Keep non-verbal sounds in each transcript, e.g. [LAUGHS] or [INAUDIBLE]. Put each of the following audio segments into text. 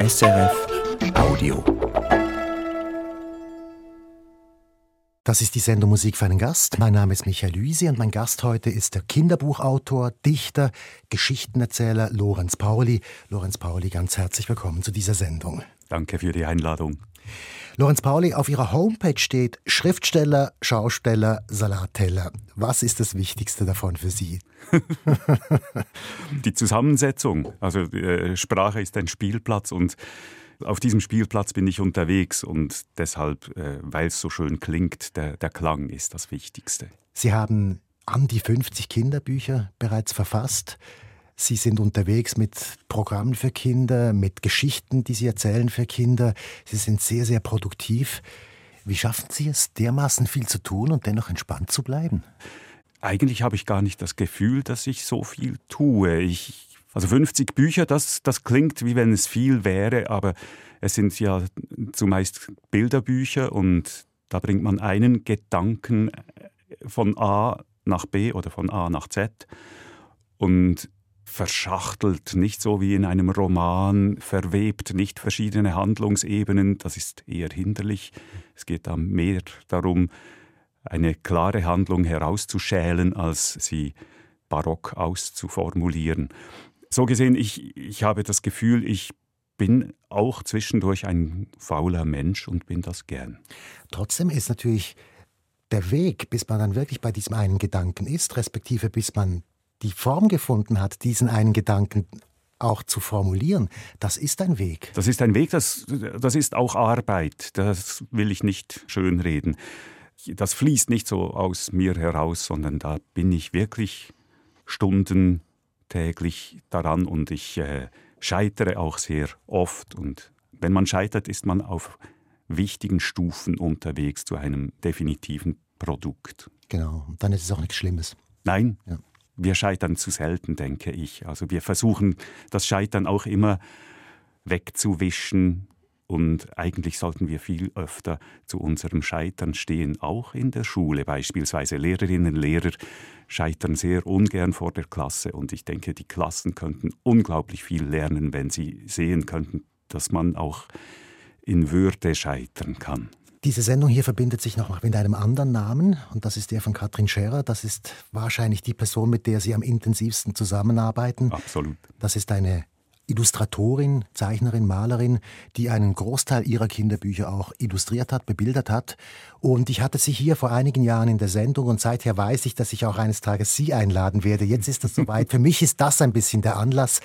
SRF Audio. Das ist die Sendung Musik für einen Gast. Mein Name ist Michael Luisi und mein Gast heute ist der Kinderbuchautor, Dichter, Geschichtenerzähler Lorenz Pauli. Lorenz Pauli, ganz herzlich willkommen zu dieser Sendung. Danke für die Einladung. Lorenz Pauli, auf Ihrer Homepage steht Schriftsteller, Schausteller, Salatteller. Was ist das Wichtigste davon für Sie? [LAUGHS] die Zusammensetzung. Also äh, Sprache ist ein Spielplatz und auf diesem Spielplatz bin ich unterwegs und deshalb, äh, weil es so schön klingt, der, der Klang ist das Wichtigste. Sie haben an die 50 Kinderbücher bereits verfasst. Sie sind unterwegs mit Programmen für Kinder, mit Geschichten, die Sie erzählen für Kinder. Sie sind sehr, sehr produktiv. Wie schaffen Sie es, dermaßen viel zu tun und dennoch entspannt zu bleiben? Eigentlich habe ich gar nicht das Gefühl, dass ich so viel tue. Ich, also 50 Bücher, das, das klingt wie wenn es viel wäre, aber es sind ja zumeist Bilderbücher und da bringt man einen Gedanken von A nach B oder von A nach Z. Und verschachtelt, nicht so wie in einem Roman, verwebt nicht verschiedene Handlungsebenen, das ist eher hinderlich. Es geht dann mehr darum, eine klare Handlung herauszuschälen, als sie barock auszuformulieren. So gesehen, ich, ich habe das Gefühl, ich bin auch zwischendurch ein fauler Mensch und bin das gern. Trotzdem ist natürlich der Weg, bis man dann wirklich bei diesem einen Gedanken ist, respektive bis man die Form gefunden hat, diesen einen Gedanken auch zu formulieren, das ist ein Weg. Das ist ein Weg, das, das ist auch Arbeit. Das will ich nicht schönreden. Das fließt nicht so aus mir heraus, sondern da bin ich wirklich Stunden täglich daran und ich äh, scheitere auch sehr oft. Und wenn man scheitert, ist man auf wichtigen Stufen unterwegs zu einem definitiven Produkt. Genau, dann ist es auch nichts Schlimmes. Nein, ja wir scheitern zu selten, denke ich. Also wir versuchen das Scheitern auch immer wegzuwischen und eigentlich sollten wir viel öfter zu unserem Scheitern stehen, auch in der Schule beispielsweise. Lehrerinnen und Lehrer scheitern sehr ungern vor der Klasse und ich denke, die Klassen könnten unglaublich viel lernen, wenn sie sehen könnten, dass man auch in Würde scheitern kann. Diese Sendung hier verbindet sich noch mit einem anderen Namen und das ist der von Katrin Scherer. Das ist wahrscheinlich die Person, mit der Sie am intensivsten zusammenarbeiten. Absolut. Das ist eine Illustratorin, Zeichnerin, Malerin, die einen Großteil ihrer Kinderbücher auch illustriert hat, bebildert hat. Und ich hatte sie hier vor einigen Jahren in der Sendung und seither weiß ich, dass ich auch eines Tages sie einladen werde. Jetzt ist das soweit. Für mich ist das ein bisschen der Anlass.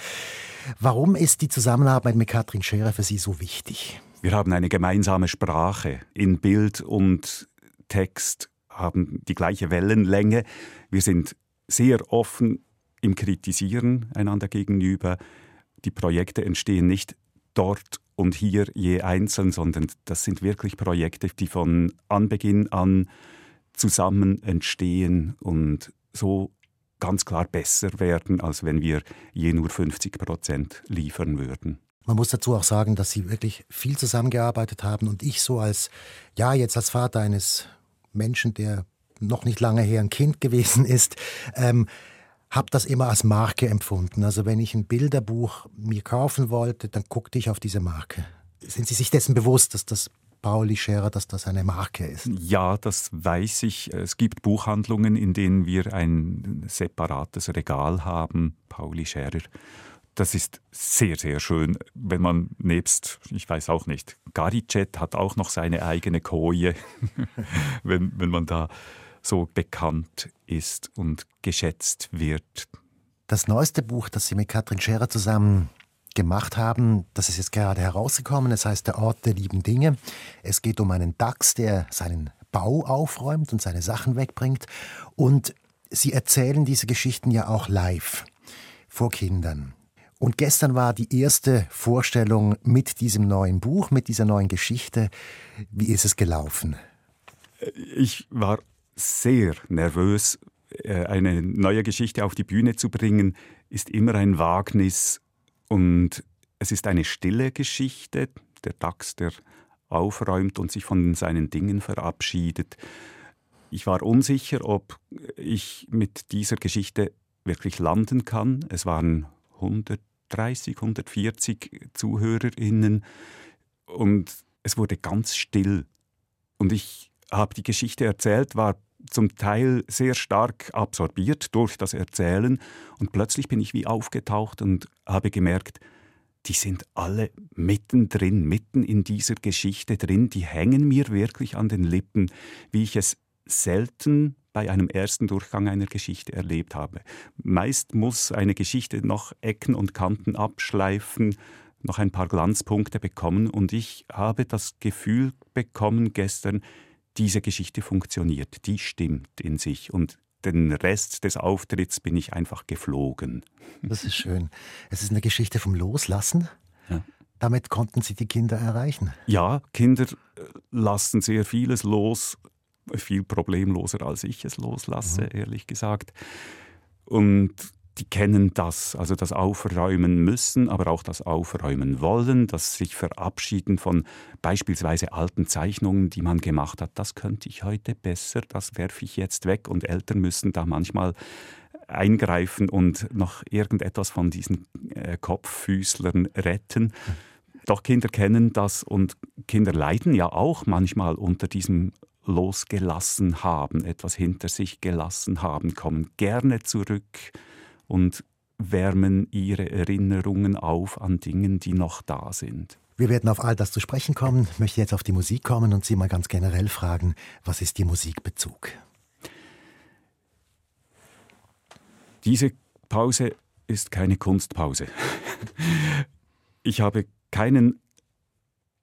Warum ist die Zusammenarbeit mit Katrin Scherer für Sie so wichtig? Wir haben eine gemeinsame Sprache. In Bild und Text haben die gleiche Wellenlänge. Wir sind sehr offen im Kritisieren einander gegenüber. Die Projekte entstehen nicht dort und hier je einzeln, sondern das sind wirklich Projekte, die von Anbeginn an zusammen entstehen und so ganz klar besser werden, als wenn wir je nur 50 Prozent liefern würden. Man muss dazu auch sagen, dass sie wirklich viel zusammengearbeitet haben und ich so als, ja, jetzt als Vater eines Menschen, der noch nicht lange her ein Kind gewesen ist, ähm, habe das immer als Marke empfunden. Also wenn ich ein Bilderbuch mir kaufen wollte, dann guckte ich auf diese Marke. Sind Sie sich dessen bewusst, dass das Pauli Scherer, dass das eine Marke ist? Ja, das weiß ich. Es gibt Buchhandlungen, in denen wir ein separates Regal haben, Pauli Scherer das ist sehr, sehr schön, wenn man nebst, ich weiß auch nicht, Garicet hat auch noch seine eigene Koje, [LAUGHS] wenn, wenn man da so bekannt ist und geschätzt wird. Das neueste Buch, das Sie mit Katrin Scherer zusammen gemacht haben, das ist jetzt gerade herausgekommen. Es heißt Der Ort der lieben Dinge. Es geht um einen Dachs, der seinen Bau aufräumt und seine Sachen wegbringt. Und Sie erzählen diese Geschichten ja auch live vor Kindern. Und gestern war die erste Vorstellung mit diesem neuen Buch, mit dieser neuen Geschichte. Wie ist es gelaufen? Ich war sehr nervös. Äh, eine neue Geschichte auf die Bühne zu bringen, ist immer ein Wagnis. Und es ist eine stille Geschichte. Der Dachs, der aufräumt und sich von seinen Dingen verabschiedet. Ich war unsicher, ob ich mit dieser Geschichte wirklich landen kann. Es waren 100 130, 140 ZuhörerInnen. Und es wurde ganz still. Und ich habe die Geschichte erzählt, war zum Teil sehr stark absorbiert durch das Erzählen. Und plötzlich bin ich wie aufgetaucht und habe gemerkt, die sind alle mittendrin, mitten in dieser Geschichte drin, die hängen mir wirklich an den Lippen, wie ich es selten bei einem ersten Durchgang einer Geschichte erlebt habe. Meist muss eine Geschichte noch Ecken und Kanten abschleifen, noch ein paar Glanzpunkte bekommen und ich habe das Gefühl bekommen gestern, diese Geschichte funktioniert, die stimmt in sich und den Rest des Auftritts bin ich einfach geflogen. Das ist schön. Es ist eine Geschichte vom Loslassen. Ja. Damit konnten Sie die Kinder erreichen. Ja, Kinder äh, lassen sehr vieles los, viel problemloser als ich es loslasse, mhm. ehrlich gesagt. Und die kennen das, also das Aufräumen müssen, aber auch das Aufräumen wollen, das sich verabschieden von beispielsweise alten Zeichnungen, die man gemacht hat. Das könnte ich heute besser, das werfe ich jetzt weg. Und Eltern müssen da manchmal eingreifen und noch irgendetwas von diesen äh, Kopffüßlern retten. Doch Kinder kennen das und Kinder leiden ja auch manchmal unter diesem losgelassen haben, etwas hinter sich gelassen haben, kommen gerne zurück und wärmen ihre Erinnerungen auf an Dingen, die noch da sind. Wir werden auf all das zu sprechen kommen. Ich möchte jetzt auf die Musik kommen und Sie mal ganz generell fragen, was ist Ihr Musikbezug? Diese Pause ist keine Kunstpause. Ich habe keinen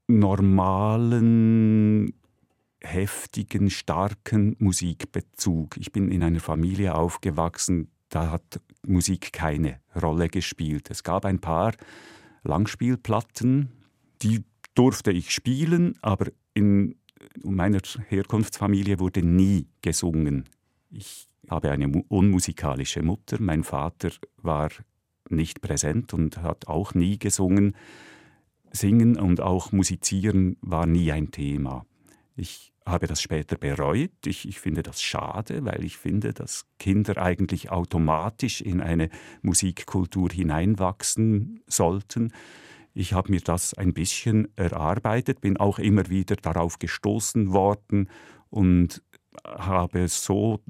normalen, heftigen, starken Musikbezug. Ich bin in einer Familie aufgewachsen, da hat Musik keine Rolle gespielt. Es gab ein paar Langspielplatten, die durfte ich spielen, aber in meiner Herkunftsfamilie wurde nie gesungen. Ich habe eine unmusikalische Mutter, mein Vater war nicht präsent und hat auch nie gesungen. Singen und auch musizieren war nie ein Thema. Ich habe das später bereut. Ich, ich, finde das schade, weil ich finde, dass Kinder eigentlich automatisch in eine Musikkultur hineinwachsen sollten. Ich habe mir das ein bisschen erarbeitet, bin auch immer wieder darauf gestoßen worden und habe so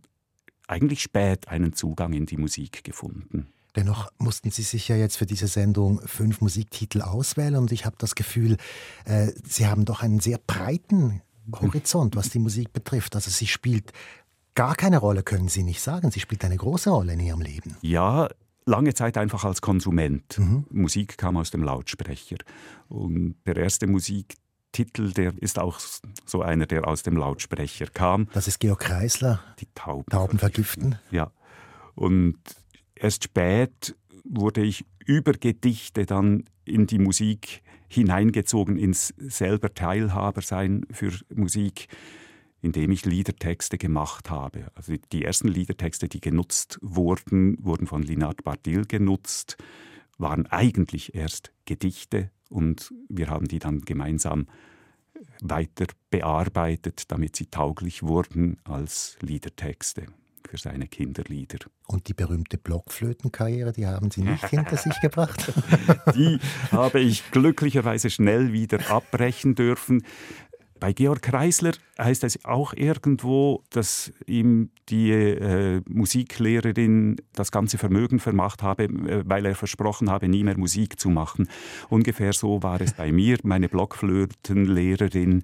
eigentlich spät einen Zugang in die Musik gefunden. Dennoch mussten Sie sich ja jetzt für diese Sendung fünf Musiktitel auswählen und ich habe das Gefühl, äh, Sie haben doch einen sehr breiten Horizont, was die Musik betrifft. Also sie spielt gar keine Rolle, können Sie nicht sagen. Sie spielt eine große Rolle in Ihrem Leben. Ja, lange Zeit einfach als Konsument. Mhm. Musik kam aus dem Lautsprecher. Und der erste Musiktitel, der ist auch so einer, der aus dem Lautsprecher kam. Das ist Georg Kreisler. Die Tauben, Tauben vergiften. Ja. Und erst spät wurde ich über Gedichte dann in die Musik hineingezogen ins selber Teilhaber sein für Musik, indem ich Liedertexte gemacht habe. Also die ersten Liedertexte, die genutzt wurden, wurden von Linard Bardil genutzt, waren eigentlich erst Gedichte und wir haben die dann gemeinsam weiter bearbeitet, damit sie tauglich wurden als Liedertexte für seine Kinderlieder. Und die berühmte Blockflötenkarriere, die haben Sie nicht hinter sich [LAUGHS] gebracht? Die habe ich glücklicherweise schnell wieder abbrechen dürfen. Bei Georg Kreisler heißt es auch irgendwo, dass ihm die äh, Musiklehrerin das ganze Vermögen vermacht habe, äh, weil er versprochen habe, nie mehr Musik zu machen. Ungefähr so war es bei mir. Meine Blockflötenlehrerin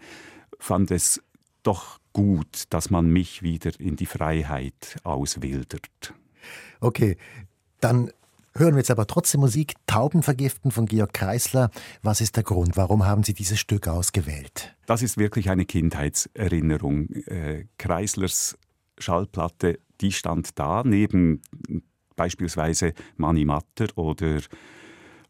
fand es doch gut, dass man mich wieder in die Freiheit auswildert. Okay, dann hören wir jetzt aber trotzdem Musik. Tauben vergiften von Georg Kreisler. Was ist der Grund? Warum haben Sie dieses Stück ausgewählt? Das ist wirklich eine Kindheitserinnerung. Äh, Kreislers Schallplatte, die stand da neben beispielsweise Mani Matter oder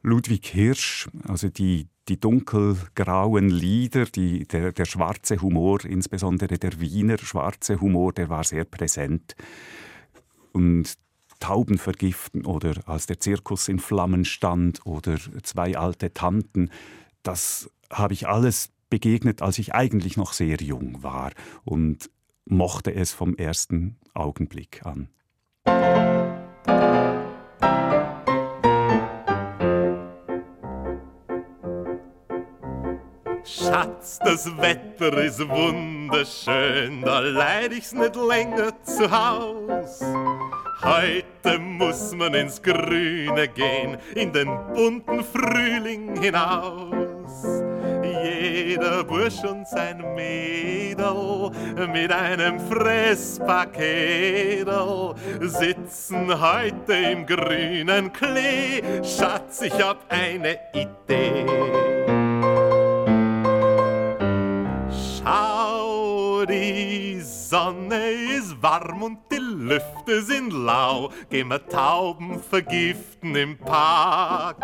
Ludwig Hirsch, also die, die dunkelgrauen Lieder, die, der, der schwarze Humor, insbesondere der Wiener schwarze Humor, der war sehr präsent. Und Tauben vergiften oder als der Zirkus in Flammen stand oder zwei alte Tanten, das habe ich alles begegnet, als ich eigentlich noch sehr jung war und mochte es vom ersten Augenblick an. Schatz, das Wetter ist wunderschön, da leid ich's nicht länger zu Haus. Heute muss man ins Grüne gehen, in den bunten Frühling hinaus. Jeder Bursch und sein Mädel mit einem Fresspaketel sitzen heute im grünen Klee. Schatz, ich hab eine Idee. Sonne ist warm und die Lüfte sind lau. Gehen wir Tauben vergiften im Park.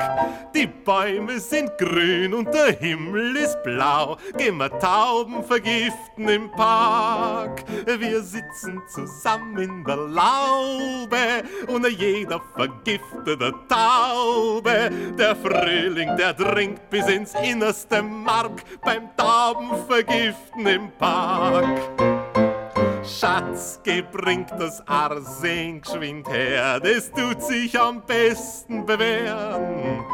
Die Bäume sind grün und der Himmel ist blau. Gehen wir Tauben vergiften im Park. Wir sitzen zusammen in der Laube und jeder vergiftete Taube. Der Frühling, der dringt bis ins innerste Mark beim Taubenvergiften im Park. Schatz, gebringt das Arsen geschwind her, das tut sich am besten bewähren.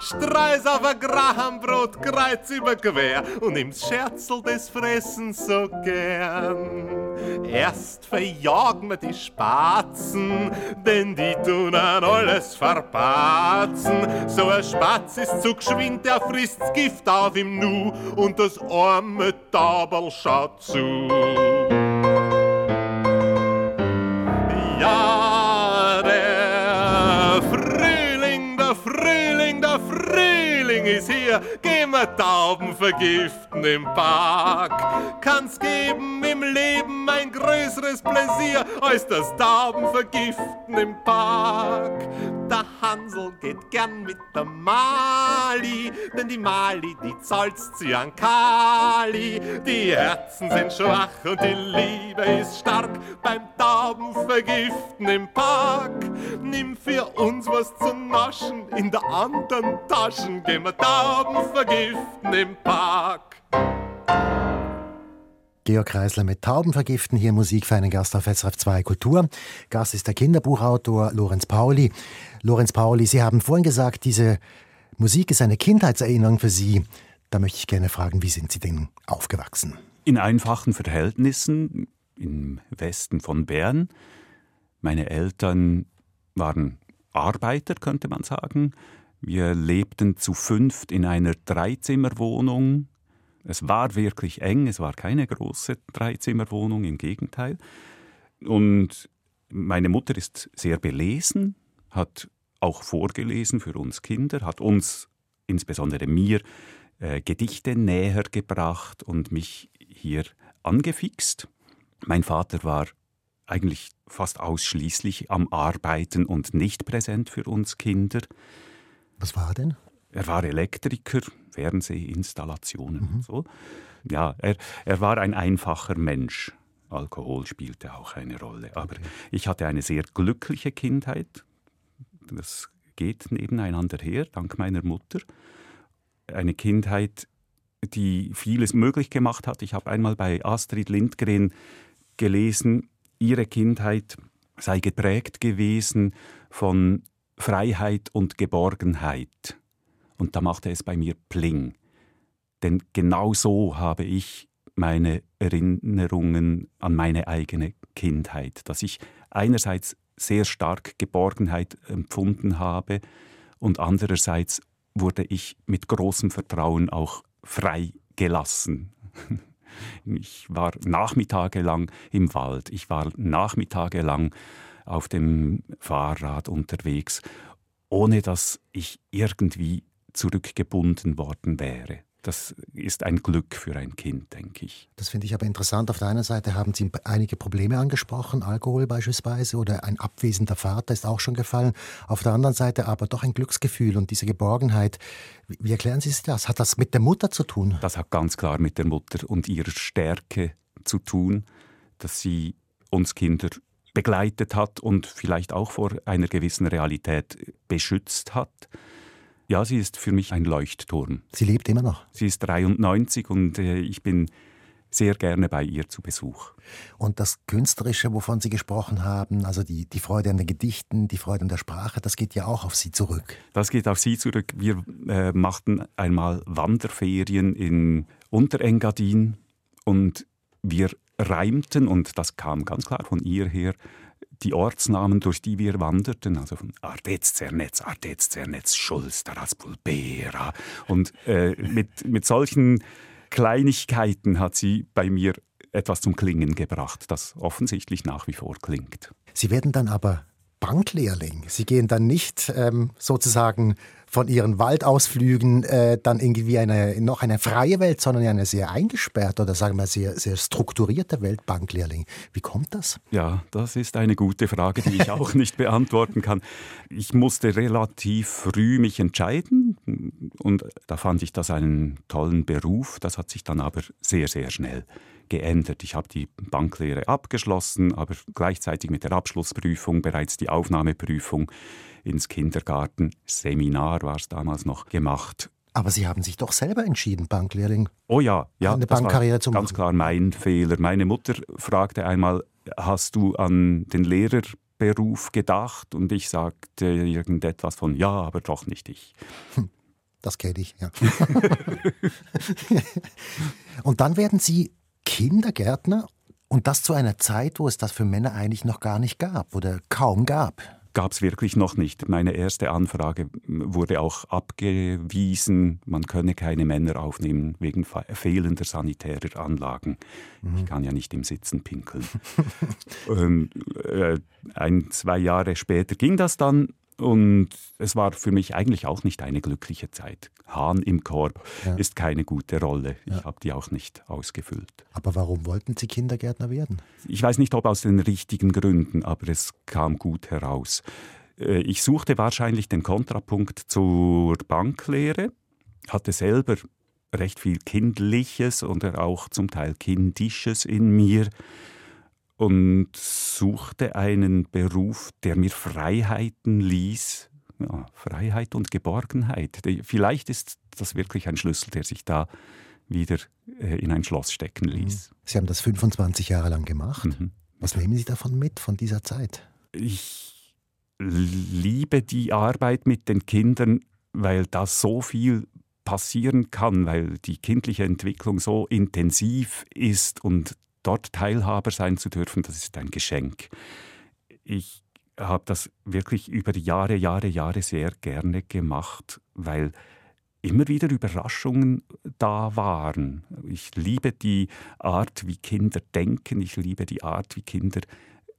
Streus auf ein Grahambrot, kreuz über quer und nimm's Scherzel des Fressens so gern. Erst verjagen wir die Spatzen, denn die tun an alles verpatzen. So ein Spatz ist zu geschwind, der frisst's Gift auf im Nu und das arme Taberl schaut zu. Hier. Gehen wir Tauben vergiften im Park. Kann's geben im Leben ein größeres Pläsier als das Tauben vergiften im Park. Der Hansel geht gern mit der Mali, denn die Mali, die zahlt's zu an Kali. Die Herzen sind schwach und die Liebe ist stark beim Taubenvergiften im Park. Nimm für uns was zu naschen, in der anderen Taschen gehen wir Taubenvergiften im Park. Georg Kreisler mit Tauben vergiften, hier Musik für einen Gast auf SRF 2 Kultur. Gast ist der Kinderbuchautor Lorenz Pauli. Lorenz Pauli, Sie haben vorhin gesagt, diese Musik ist eine Kindheitserinnerung für Sie. Da möchte ich gerne fragen, wie sind Sie denn aufgewachsen? In einfachen Verhältnissen im Westen von Bern. Meine Eltern waren Arbeiter, könnte man sagen. Wir lebten zu fünft in einer Dreizimmerwohnung es war wirklich eng, es war keine große Dreizimmerwohnung, im Gegenteil. Und meine Mutter ist sehr belesen, hat auch vorgelesen für uns Kinder, hat uns, insbesondere mir, äh, Gedichte näher gebracht und mich hier angefixt. Mein Vater war eigentlich fast ausschließlich am Arbeiten und nicht präsent für uns Kinder. Was war denn? Er war Elektriker, Fernsehinstallationen mhm. und so. Ja, er, er war ein einfacher Mensch. Alkohol spielte auch eine Rolle. Aber okay. ich hatte eine sehr glückliche Kindheit. Das geht nebeneinander her, dank meiner Mutter. Eine Kindheit, die vieles möglich gemacht hat. Ich habe einmal bei Astrid Lindgren gelesen, ihre Kindheit sei geprägt gewesen von Freiheit und Geborgenheit. Und da machte es bei mir Pling. Denn genau so habe ich meine Erinnerungen an meine eigene Kindheit, dass ich einerseits sehr stark Geborgenheit empfunden habe und andererseits wurde ich mit großem Vertrauen auch freigelassen. [LAUGHS] Ich war nachmittagelang im Wald, ich war nachmittagelang auf dem Fahrrad unterwegs, ohne dass ich irgendwie zurückgebunden worden wäre. Das ist ein Glück für ein Kind, denke ich. Das finde ich aber interessant. Auf der einen Seite haben Sie einige Probleme angesprochen, Alkohol beispielsweise oder ein abwesender Vater ist auch schon gefallen. Auf der anderen Seite aber doch ein Glücksgefühl und diese Geborgenheit. Wie erklären Sie sich das? Hat das mit der Mutter zu tun? Das hat ganz klar mit der Mutter und ihrer Stärke zu tun, dass sie uns Kinder begleitet hat und vielleicht auch vor einer gewissen Realität beschützt hat. Ja, sie ist für mich ein Leuchtturm. Sie lebt immer noch? Sie ist 93 und äh, ich bin sehr gerne bei ihr zu Besuch. Und das Künstlerische, wovon Sie gesprochen haben, also die, die Freude an den Gedichten, die Freude an der Sprache, das geht ja auch auf Sie zurück. Das geht auf Sie zurück. Wir äh, machten einmal Wanderferien in Unterengadin und wir reimten, und das kam ganz klar von ihr her, die Ortsnamen, durch die wir wanderten, also von Ardez, Zernetz, Ardez, Zernetz, Schulz, Taraspulbera. Und äh, mit, mit solchen Kleinigkeiten hat sie bei mir etwas zum Klingen gebracht, das offensichtlich nach wie vor klingt. Sie werden dann aber Banklehrling. Sie gehen dann nicht ähm, sozusagen von Ihren Waldausflügen äh, dann irgendwie eine, noch eine freie Welt, sondern eine sehr eingesperrte oder sagen wir sehr, sehr strukturierte Welt Banklehrling. Wie kommt das? Ja, das ist eine gute Frage, die ich auch nicht beantworten kann. Ich musste relativ früh mich entscheiden und da fand ich das einen tollen Beruf. Das hat sich dann aber sehr, sehr schnell geändert. Ich habe die Banklehre abgeschlossen, aber gleichzeitig mit der Abschlussprüfung bereits die Aufnahmeprüfung ins Kindergartenseminar war es damals noch gemacht. Aber Sie haben sich doch selber entschieden, Banklehrling. Oh ja, ja, eine Bankkarriere zu machen. Ganz klar mein Fehler. Meine Mutter fragte einmal: Hast du an den Lehrerberuf gedacht? Und ich sagte irgendetwas von Ja, aber doch nicht ich. Das kenne ich, ja. [LAUGHS] und dann werden Sie Kindergärtner und das zu einer Zeit, wo es das für Männer eigentlich noch gar nicht gab oder kaum gab. Gab es wirklich noch nicht. Meine erste Anfrage wurde auch abgewiesen, man könne keine Männer aufnehmen wegen fehlender sanitärer Anlagen. Mhm. Ich kann ja nicht im Sitzen pinkeln. Und, [LAUGHS] äh, ein, zwei Jahre später ging das dann und es war für mich eigentlich auch nicht eine glückliche Zeit. Hahn im Korb ja. ist keine gute Rolle. Ich ja. habe die auch nicht ausgefüllt. Aber warum wollten Sie Kindergärtner werden? Ich weiß nicht, ob aus den richtigen Gründen, aber es kam gut heraus. Äh, ich suchte wahrscheinlich den Kontrapunkt zur Banklehre, hatte selber recht viel Kindliches und auch zum Teil Kindisches in mir und suchte einen Beruf, der mir Freiheiten ließ, ja, Freiheit und Geborgenheit. Vielleicht ist das wirklich ein Schlüssel, der sich da wieder äh, in ein Schloss stecken ließ. Mhm. Sie haben das 25 Jahre lang gemacht. Mhm. Was nehmen Sie davon mit, von dieser Zeit? Ich liebe die Arbeit mit den Kindern, weil da so viel passieren kann, weil die kindliche Entwicklung so intensiv ist und dort Teilhaber sein zu dürfen, das ist ein Geschenk. Ich habe das wirklich über Jahre, Jahre, Jahre sehr gerne gemacht, weil immer wieder Überraschungen da waren. Ich liebe die Art, wie Kinder denken, ich liebe die Art, wie Kinder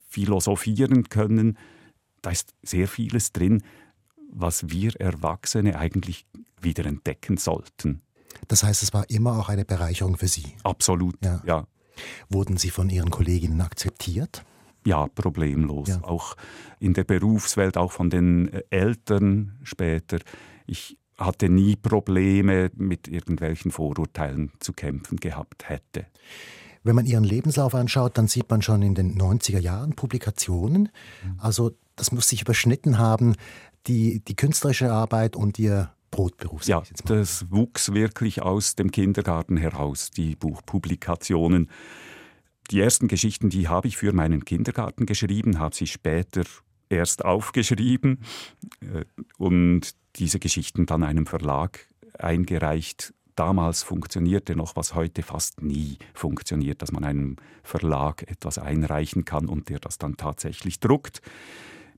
philosophieren können. Da ist sehr vieles drin, was wir Erwachsene eigentlich wieder entdecken sollten. Das heißt, es war immer auch eine Bereicherung für Sie. Absolut, ja. ja. Wurden Sie von Ihren Kolleginnen akzeptiert? Ja, problemlos. Ja. Auch in der Berufswelt, auch von den äh, Eltern später. Ich hatte nie Probleme mit irgendwelchen Vorurteilen zu kämpfen gehabt hätte. Wenn man Ihren Lebenslauf anschaut, dann sieht man schon in den 90er Jahren Publikationen. Mhm. Also das muss sich überschnitten haben, die, die künstlerische Arbeit und Ihr Brotberuf. Ja, das wuchs wirklich aus dem Kindergarten heraus, die Buchpublikationen. Die ersten Geschichten, die habe ich für meinen Kindergarten geschrieben, habe sie später erst aufgeschrieben äh, und diese Geschichten dann einem Verlag eingereicht. Damals funktionierte noch, was heute fast nie funktioniert, dass man einem Verlag etwas einreichen kann und der das dann tatsächlich druckt.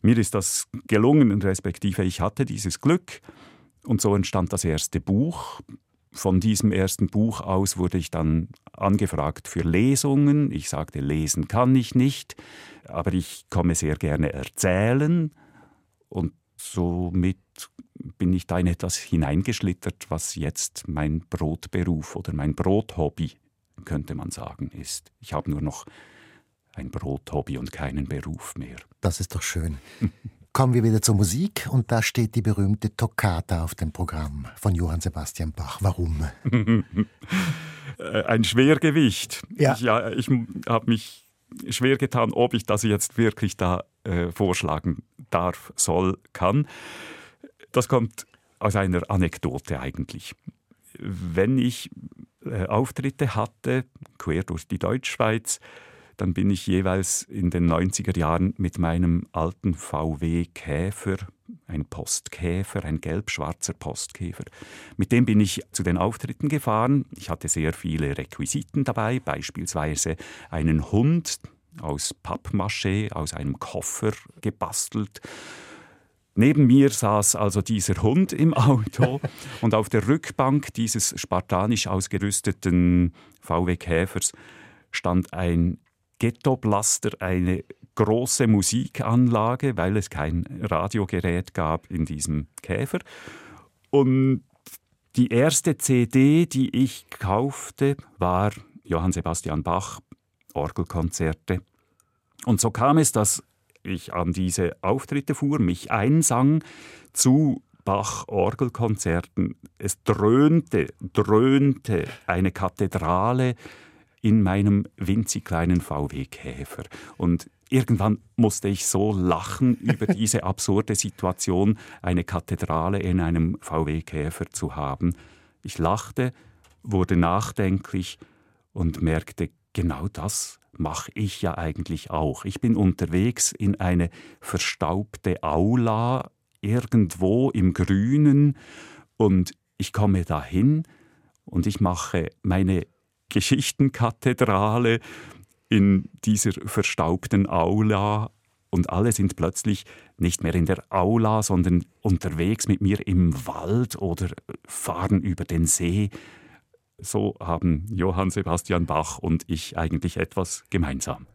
Mir ist das gelungen, respektive ich hatte dieses Glück. Und so entstand das erste Buch. Von diesem ersten Buch aus wurde ich dann angefragt für Lesungen. Ich sagte, lesen kann ich nicht, aber ich komme sehr gerne erzählen. Und somit bin ich da in etwas hineingeschlittert, was jetzt mein Brotberuf oder mein Brothobby, könnte man sagen, ist. Ich habe nur noch ein Brothobby und keinen Beruf mehr. Das ist doch schön. [LAUGHS] Kommen wir wieder zur Musik und da steht die berühmte Toccata auf dem Programm von Johann Sebastian Bach. Warum? [LAUGHS] Ein Schwergewicht. Ja. Ich, ja, ich habe mich schwer getan, ob ich das jetzt wirklich da äh, vorschlagen darf, soll, kann. Das kommt aus einer Anekdote eigentlich. Wenn ich äh, Auftritte hatte, quer durch die Deutschschweiz, dann bin ich jeweils in den 90er Jahren mit meinem alten VW Käfer, ein Postkäfer, ein gelb-schwarzer Postkäfer. Mit dem bin ich zu den Auftritten gefahren. Ich hatte sehr viele Requisiten dabei, beispielsweise einen Hund aus Pappmaché, aus einem Koffer gebastelt. Neben mir saß also dieser Hund im Auto [LAUGHS] und auf der Rückbank dieses spartanisch ausgerüsteten VW Käfers stand ein Ghetto-Blaster, eine große Musikanlage, weil es kein Radiogerät gab in diesem Käfer. Und die erste CD, die ich kaufte, war Johann Sebastian Bach, Orgelkonzerte. Und so kam es, dass ich an diese Auftritte fuhr, mich einsang zu Bach-Orgelkonzerten. Es dröhnte, dröhnte eine Kathedrale in meinem winzig kleinen VW-Käfer. Und irgendwann musste ich so lachen über [LAUGHS] diese absurde Situation, eine Kathedrale in einem VW-Käfer zu haben. Ich lachte, wurde nachdenklich und merkte, genau das mache ich ja eigentlich auch. Ich bin unterwegs in eine verstaubte Aula irgendwo im Grünen und ich komme dahin und ich mache meine Geschichtenkathedrale in dieser verstaubten Aula und alle sind plötzlich nicht mehr in der Aula, sondern unterwegs mit mir im Wald oder fahren über den See. So haben Johann Sebastian Bach und ich eigentlich etwas gemeinsam.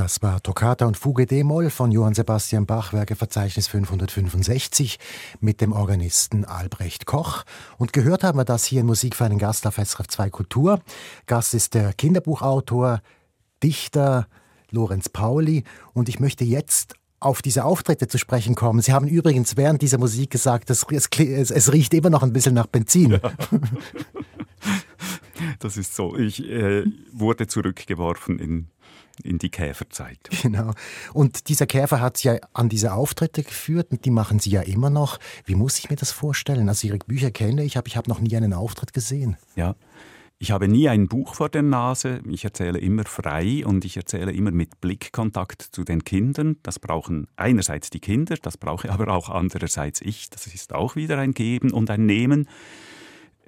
Das war Toccata und Fuge D-Moll von Johann Sebastian Bach, Werkeverzeichnis 565 mit dem Organisten Albrecht Koch. Und gehört haben wir das hier in Musik für einen Gast auf SRF 2 Kultur. Gast ist der Kinderbuchautor, Dichter Lorenz Pauli. Und ich möchte jetzt auf diese Auftritte zu sprechen kommen. Sie haben übrigens während dieser Musik gesagt, es, es, es riecht immer noch ein bisschen nach Benzin. Ja. [LAUGHS] Das ist so. Ich äh, wurde zurückgeworfen in, in die Käferzeit. [LAUGHS] Genau. Und dieser Käfer hat Sie ja an diese Auftritte geführt und die machen Sie ja immer noch. Wie muss ich mir das vorstellen? Also Ihre Bücher kenne ich, aber ich habe noch nie einen Auftritt gesehen. Ja. Ich habe nie ein Buch vor der Nase. Ich erzähle immer frei und ich erzähle immer mit Blickkontakt zu den Kindern. Das brauchen einerseits die Kinder, das brauche aber auch andererseits ich. Das ist auch wieder ein Geben und ein Nehmen.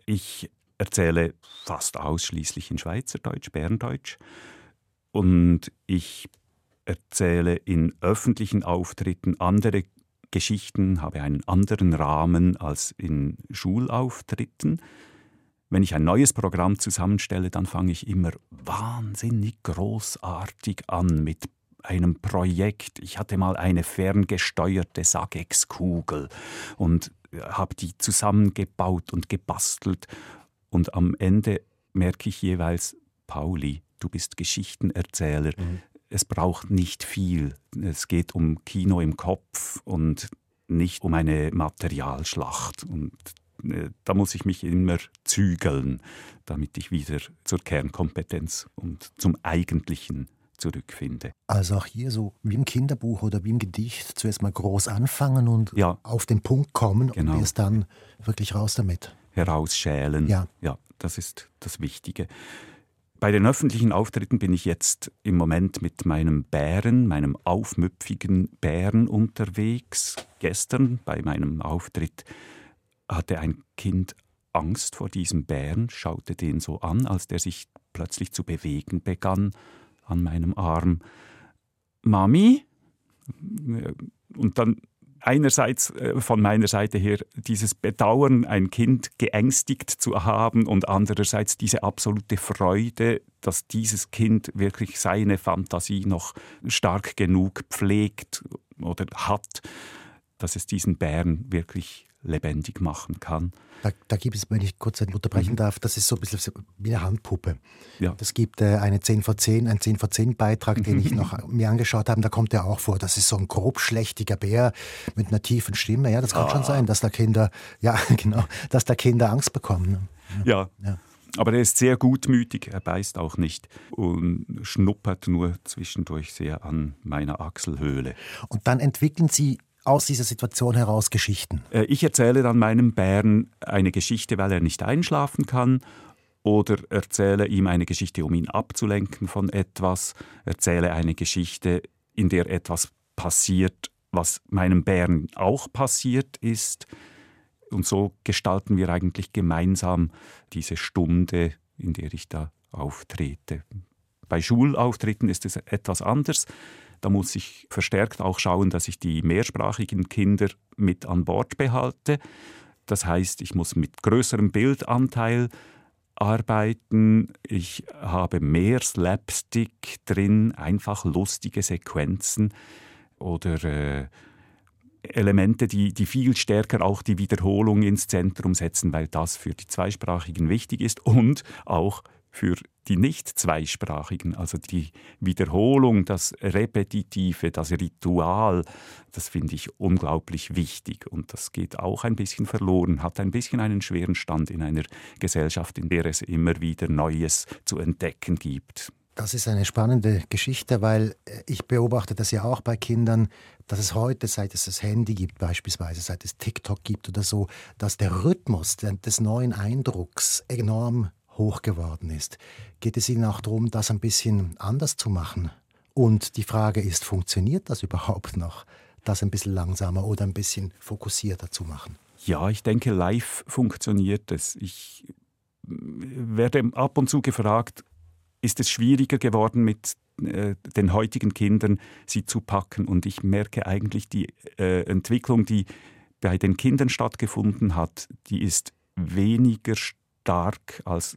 Ich erzähle fast ausschließlich in Schweizerdeutsch, Berndeutsch. Und ich erzähle in öffentlichen Auftritten andere Geschichten, habe einen anderen Rahmen als in Schulauftritten. Wenn ich ein neues Programm zusammenstelle, dann fange ich immer wahnsinnig großartig an mit einem Projekt. Ich hatte mal eine ferngesteuerte Sagex-Kugel und habe die zusammengebaut und gebastelt und am Ende merke ich jeweils, Pauli, du bist Geschichtenerzähler. Mhm. Es braucht nicht viel. Es geht um Kino im Kopf und nicht um eine Materialschlacht. Und äh, da muss ich mich immer zügeln, damit ich wieder zur Kernkompetenz und zum Eigentlichen zurückfinde. Also auch hier so wie im Kinderbuch oder wie im Gedicht zuerst mal groß anfangen und ja. auf den Punkt kommen genau. und erst dann wirklich raus damit herausschälen. Ja. ja, das ist das Wichtige. Bei den öffentlichen Auftritten bin ich jetzt im Moment mit meinem Bären, meinem aufmüpfigen Bären unterwegs. Gestern bei meinem Auftritt hatte ein Kind Angst vor diesem Bären, schaute den so an, als der sich plötzlich zu bewegen begann an meinem Arm. Mami? Und dann einerseits äh, von meiner Seite her dieses Bedauern, ein Kind geängstigt zu haben und andererseits diese absolute Freude, dass dieses Kind wirklich seine Fantasie noch stark genug pflegt oder hat, dass es diesen Bären wirklich lebendig machen kann. Da, da, gibt es, wenn ich kurz unterbrechen mhm. darf, das ist so ein bisschen wie eine Handpuppe. Ja. Das gibt äh, eine 10 vor 10, einen 10 vor 10 Beitrag, den ich [LAUGHS] noch mir angeschaut habe, da kommt er auch vor. Das ist so ein grob schlechtiger Bär mit einer tiefen Stimme. Ja, das kann ah. schon sein, dass da Kinder, ja, [LAUGHS] genau, dass da Kinder Angst bekommen. Ne? Ja. ja. Aber er ist sehr gutmütig, er beißt auch nicht und schnuppert nur zwischendurch sehr an meiner Achselhöhle. Und dann entwickeln Sie aus dieser Situation heraus Geschichten? Äh, ich erzähle dann meinem Bären eine Geschichte, weil er nicht einschlafen kann oder erzähle ihm eine Geschichte, um ihn abzulenken von etwas, erzähle eine Geschichte, in der etwas passiert, was meinem Bären auch passiert ist. Und so gestalten wir eigentlich gemeinsam diese Stunde, in der ich da auftrete. Bei Schulauftritten ist es etwas anders. Da muss ich verstärkt auch schauen, dass ich die mehrsprachigen Kinder mit an Bord behalte. Das heißt, ich muss mit größerem Bildanteil arbeiten. Ich habe mehr Slapstick drin, einfach lustige Sequenzen oder äh, Elemente, die, die viel stärker auch die Wiederholung ins Zentrum setzen, weil das für die Zweisprachigen wichtig ist und auch für die nicht zweisprachigen, also die Wiederholung, das Repetitive, das Ritual, das finde ich unglaublich wichtig und das geht auch ein bisschen verloren, hat ein bisschen einen schweren Stand in einer Gesellschaft, in der es immer wieder Neues zu entdecken gibt. Das ist eine spannende Geschichte, weil äh, ich beobachte das ja auch bei Kindern, dass es heute, seit es das Handy gibt beispielsweise, seit es TikTok gibt oder so, dass der Rhythmus des neuen Eindrucks enorm hoch geworden ist. Geht es Ihnen auch darum, das ein bisschen anders zu machen? Und die Frage ist, funktioniert das überhaupt noch, das ein bisschen langsamer oder ein bisschen fokussierter zu machen? Ja, ich denke, live funktioniert es. Ich werde ab und zu gefragt, ist es schwieriger geworden mit äh, den heutigen Kindern, sie zu packen? Und ich merke eigentlich, die äh, Entwicklung, die bei den Kindern stattgefunden hat, die ist weniger stark, als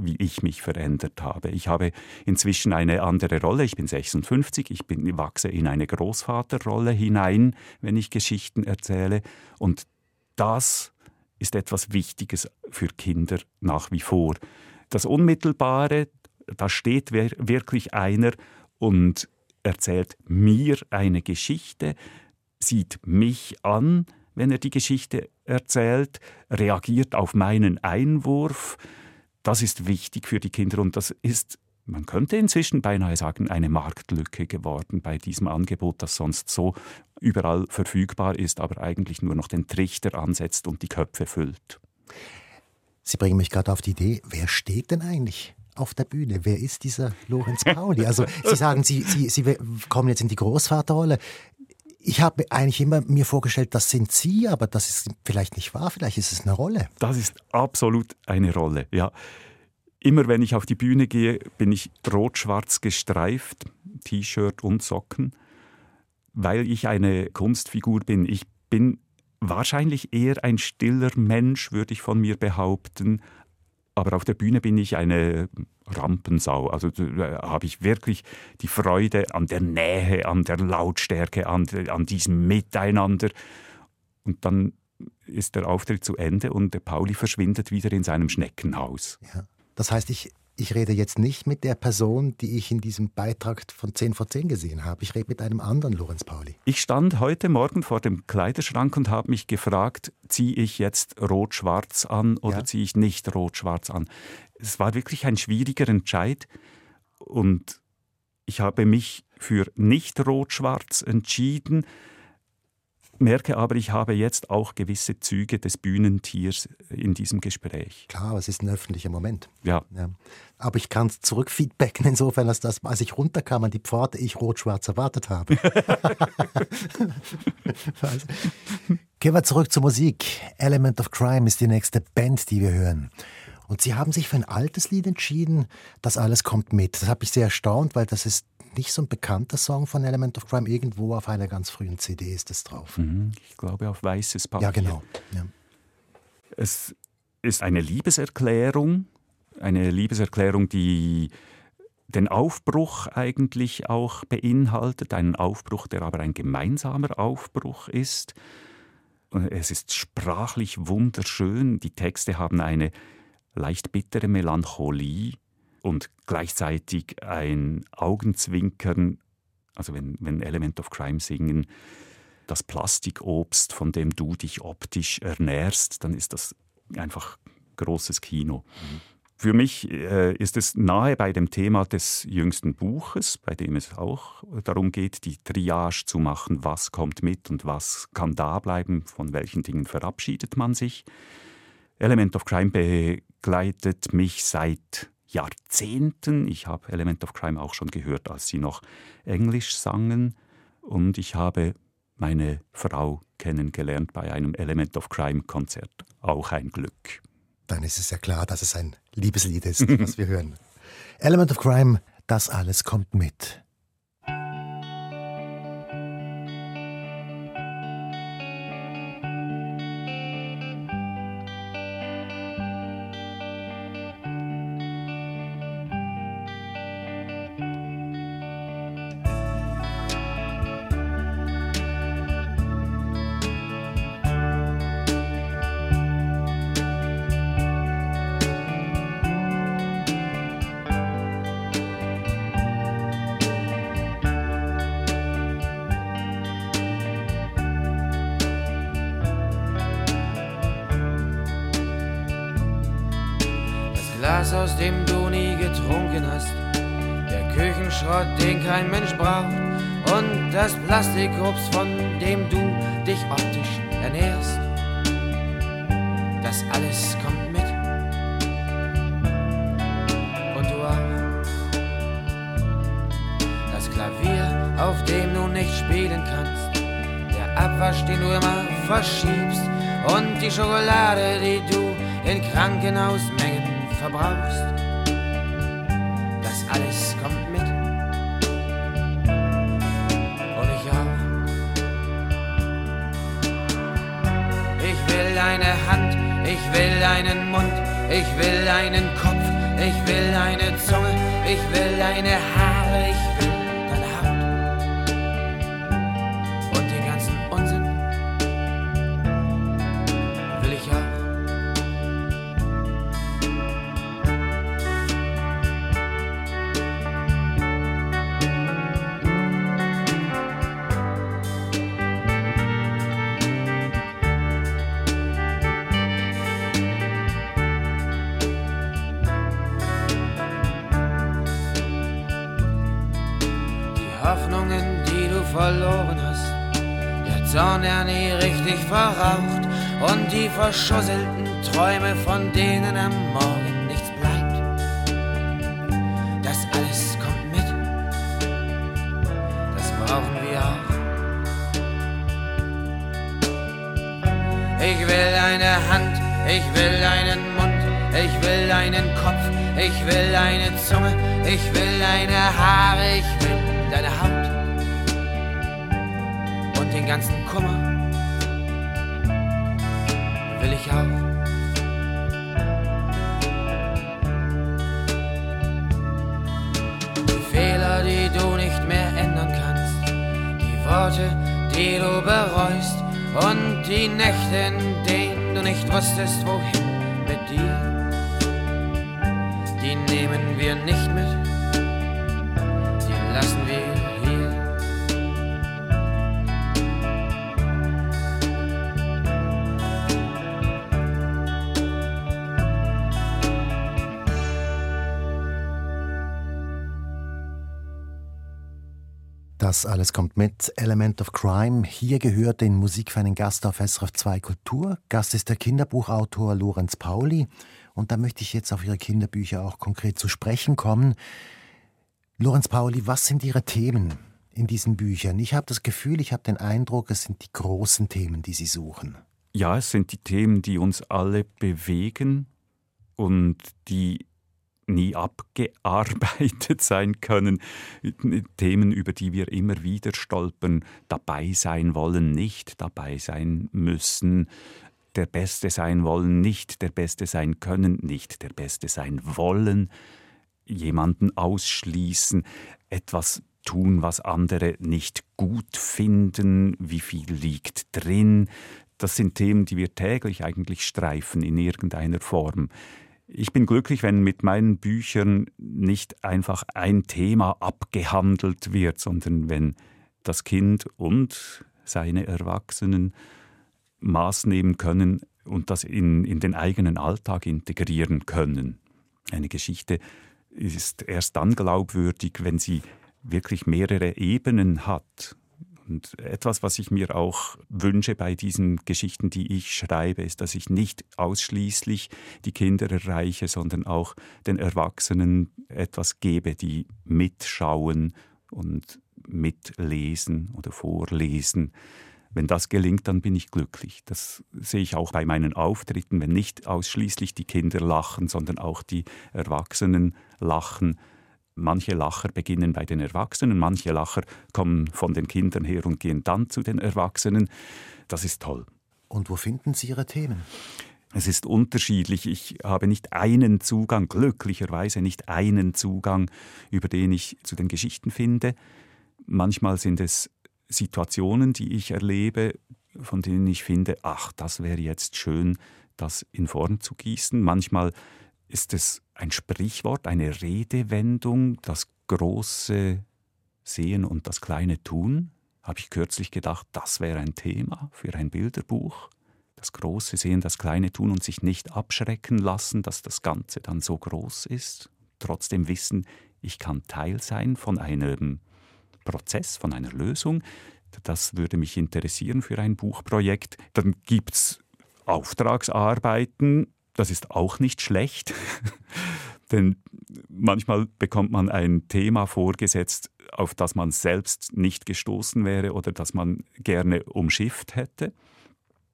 wie ich mich verändert habe. Ich habe inzwischen eine andere Rolle. Ich bin 56, ich bin, wachse in eine Großvaterrolle hinein, wenn ich Geschichten erzähle. Und das ist etwas Wichtiges für Kinder nach wie vor. Das Unmittelbare, da steht wirklich einer und erzählt mir eine Geschichte, sieht mich an, wenn er die Geschichte erzählt, reagiert auf meinen Einwurf. Das ist wichtig für die Kinder und das ist, man könnte inzwischen beinahe sagen, eine Marktlücke geworden bei diesem Angebot, das sonst so überall verfügbar ist, aber eigentlich nur noch den Trichter ansetzt und die Köpfe füllt. Sie bringen mich gerade auf die Idee, wer steht denn eigentlich auf der Bühne? Wer ist dieser Lorenz Pauli? Also Sie sagen, Sie, Sie, Sie kommen jetzt in die Großvaterrolle. Ich habe eigentlich immer mir vorgestellt, das sind Sie, aber das ist vielleicht nicht wahr. Vielleicht ist es eine Rolle. Das ist absolut eine Rolle, ja. Immer wenn ich auf die Bühne gehe, bin ich rot-schwarz gestreift, T-Shirt und Socken, weil ich eine Kunstfigur bin. Ich bin wahrscheinlich eher ein stiller Mensch, würde ich von mir behaupten. Aber auf der Bühne bin ich eine Rampensau. Also da habe ich wirklich die Freude an der Nähe, an der Lautstärke, an, an diesem Miteinander. Und dann ist der Auftritt zu Ende und der Pauli verschwindet wieder in seinem Schneckenhaus. Ja. Das heißt, ich ich rede jetzt nicht mit der Person, die ich in diesem Beitrag von 10 vor 10 gesehen habe. Ich rede mit einem anderen Lorenz Pauli. Ich stand heute Morgen vor dem Kleiderschrank und habe mich gefragt, ziehe ich jetzt rot-schwarz an oder ja. ziehe ich nicht rot-schwarz an? Es war wirklich ein schwieriger Entscheid und ich habe mich für nicht rot-schwarz entschieden merke aber, ich habe jetzt auch gewisse Züge des Bühnentiers in diesem Gespräch. Klar, es ist ein öffentlicher Moment. Ja. ja. Aber ich kann es zurückfeedbacken insofern, dass das, als ich runterkam an die Pforte, ich rot-schwarz erwartet habe. [LAUGHS] Gehen wir zurück zur Musik. Element of Crime ist die nächste Band, die wir hören. Und Sie haben sich für ein altes Lied entschieden, das alles kommt mit. Das habe ich sehr erstaunt, weil das ist nicht so ein bekannter Song von Element of Crime. Irgendwo auf einer ganz frühen CD ist es drauf. Mhm, ich glaube auf weißes Papier. Ja, genau. Ja. Es ist eine Liebeserklärung, eine Liebeserklärung, die den Aufbruch eigentlich auch beinhaltet, einen Aufbruch, der aber ein gemeinsamer Aufbruch ist. Es ist sprachlich wunderschön, die Texte haben eine leicht bittere Melancholie, und gleichzeitig ein Augenzwinkern, also wenn, wenn Element of Crime singen, das Plastikobst, von dem du dich optisch ernährst, dann ist das einfach großes Kino. Mhm. Für mich äh, ist es nahe bei dem Thema des jüngsten Buches, bei dem es auch darum geht, die Triage zu machen, was kommt mit und was kann da bleiben, von welchen Dingen verabschiedet man sich. Element of Crime begleitet mich seit Jahrzehnten. Ich habe Element of Crime auch schon gehört, als sie noch Englisch sangen. Und ich habe meine Frau kennengelernt bei einem Element of Crime Konzert. Auch ein Glück. Dann ist es ja klar, dass es ein Liebeslied ist, was wir [LAUGHS] hören. Element of Crime, das alles kommt mit. Küchenschrott, den kein Mensch braucht, und das Plastikobst, von dem du dich optisch ernährst. Das alles kommt mit. Und du auch. Das Klavier, auf dem du nicht spielen kannst, der Abwasch, den du immer verschiebst, und die Schokolade, die du in Krankenhausmengen verbrauchst. Ich will deinen Mund, ich will deinen Kopf, ich will deine Zunge, ich will deine Haare, ich und die verschusselten Träume, von denen am Morgen die du bereust und die Nächte, in denen du nicht wusstest, wohin mit dir, die nehmen wir nicht mit, Das alles kommt mit Element of Crime. Hier gehört den Musik für einen Gast auf SRF 2 Kultur. Gast ist der Kinderbuchautor Lorenz Pauli. Und da möchte ich jetzt auf Ihre Kinderbücher auch konkret zu sprechen kommen. Lorenz Pauli, was sind Ihre Themen in diesen Büchern? Ich habe das Gefühl, ich habe den Eindruck, es sind die großen Themen, die Sie suchen. Ja, es sind die Themen, die uns alle bewegen und die nie abgearbeitet sein können. Themen, über die wir immer wieder stolpern, dabei sein wollen, nicht dabei sein müssen, der Beste sein wollen, nicht der Beste sein können, nicht der Beste sein wollen, jemanden ausschließen, etwas tun, was andere nicht gut finden, wie viel liegt drin. Das sind Themen, die wir täglich eigentlich streifen in irgendeiner Form. Ich bin glücklich, wenn mit meinen Büchern nicht einfach ein Thema abgehandelt wird, sondern wenn das Kind und seine Erwachsenen Maß nehmen können und das in, in den eigenen Alltag integrieren können. Eine Geschichte ist erst dann glaubwürdig, wenn sie wirklich mehrere Ebenen hat. Und etwas, was ich mir auch wünsche bei diesen Geschichten, die ich schreibe, ist, dass ich nicht ausschließlich die Kinder erreiche, sondern auch den Erwachsenen etwas gebe, die mitschauen und mitlesen oder vorlesen. Wenn das gelingt, dann bin ich glücklich. Das sehe ich auch bei meinen Auftritten, wenn nicht ausschließlich die Kinder lachen, sondern auch die Erwachsenen lachen Manche Lacher beginnen bei den Erwachsenen, manche Lacher kommen von den Kindern her und gehen dann zu den Erwachsenen. Das ist toll. Und wo finden Sie Ihre Themen? Es ist unterschiedlich. Ich habe nicht einen Zugang, glücklicherweise nicht einen Zugang, über den ich zu den Geschichten finde. Manchmal sind es Situationen, die ich erlebe, von denen ich finde, ach, das wäre jetzt schön, das in Form zu gießen. Manchmal ist es ein Sprichwort, eine Redewendung, das große Sehen und das kleine Tun. Habe ich kürzlich gedacht, das wäre ein Thema für ein Bilderbuch. Das große Sehen, das kleine Tun und sich nicht abschrecken lassen, dass das Ganze dann so groß ist. Trotzdem wissen, ich kann Teil sein von einem Prozess, von einer Lösung. Das würde mich interessieren für ein Buchprojekt. Dann gibt es Auftragsarbeiten, das ist auch nicht schlecht, [LAUGHS] denn manchmal bekommt man ein Thema vorgesetzt, auf das man selbst nicht gestoßen wäre oder das man gerne umschifft hätte.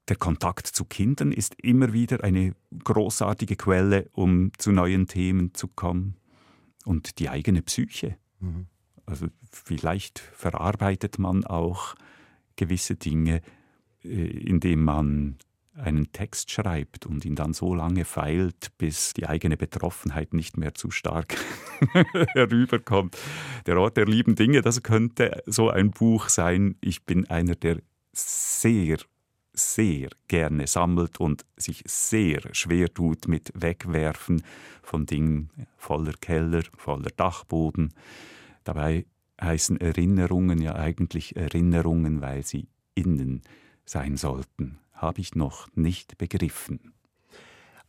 Der Kontakt zu Kindern ist immer wieder eine großartige Quelle, um zu neuen Themen zu kommen. Und die eigene Psyche. Mhm. Also vielleicht verarbeitet man auch gewisse Dinge, äh, indem man einen Text schreibt und ihn dann so lange feilt, bis die eigene Betroffenheit nicht mehr zu stark [LAUGHS] herüberkommt. Der Ort der lieben Dinge, das könnte so ein Buch sein. Ich bin einer, der sehr, sehr gerne sammelt und sich sehr schwer tut mit Wegwerfen von Dingen voller Keller, voller Dachboden. Dabei heißen Erinnerungen ja eigentlich Erinnerungen, weil sie innen sein sollten habe ich noch nicht begriffen.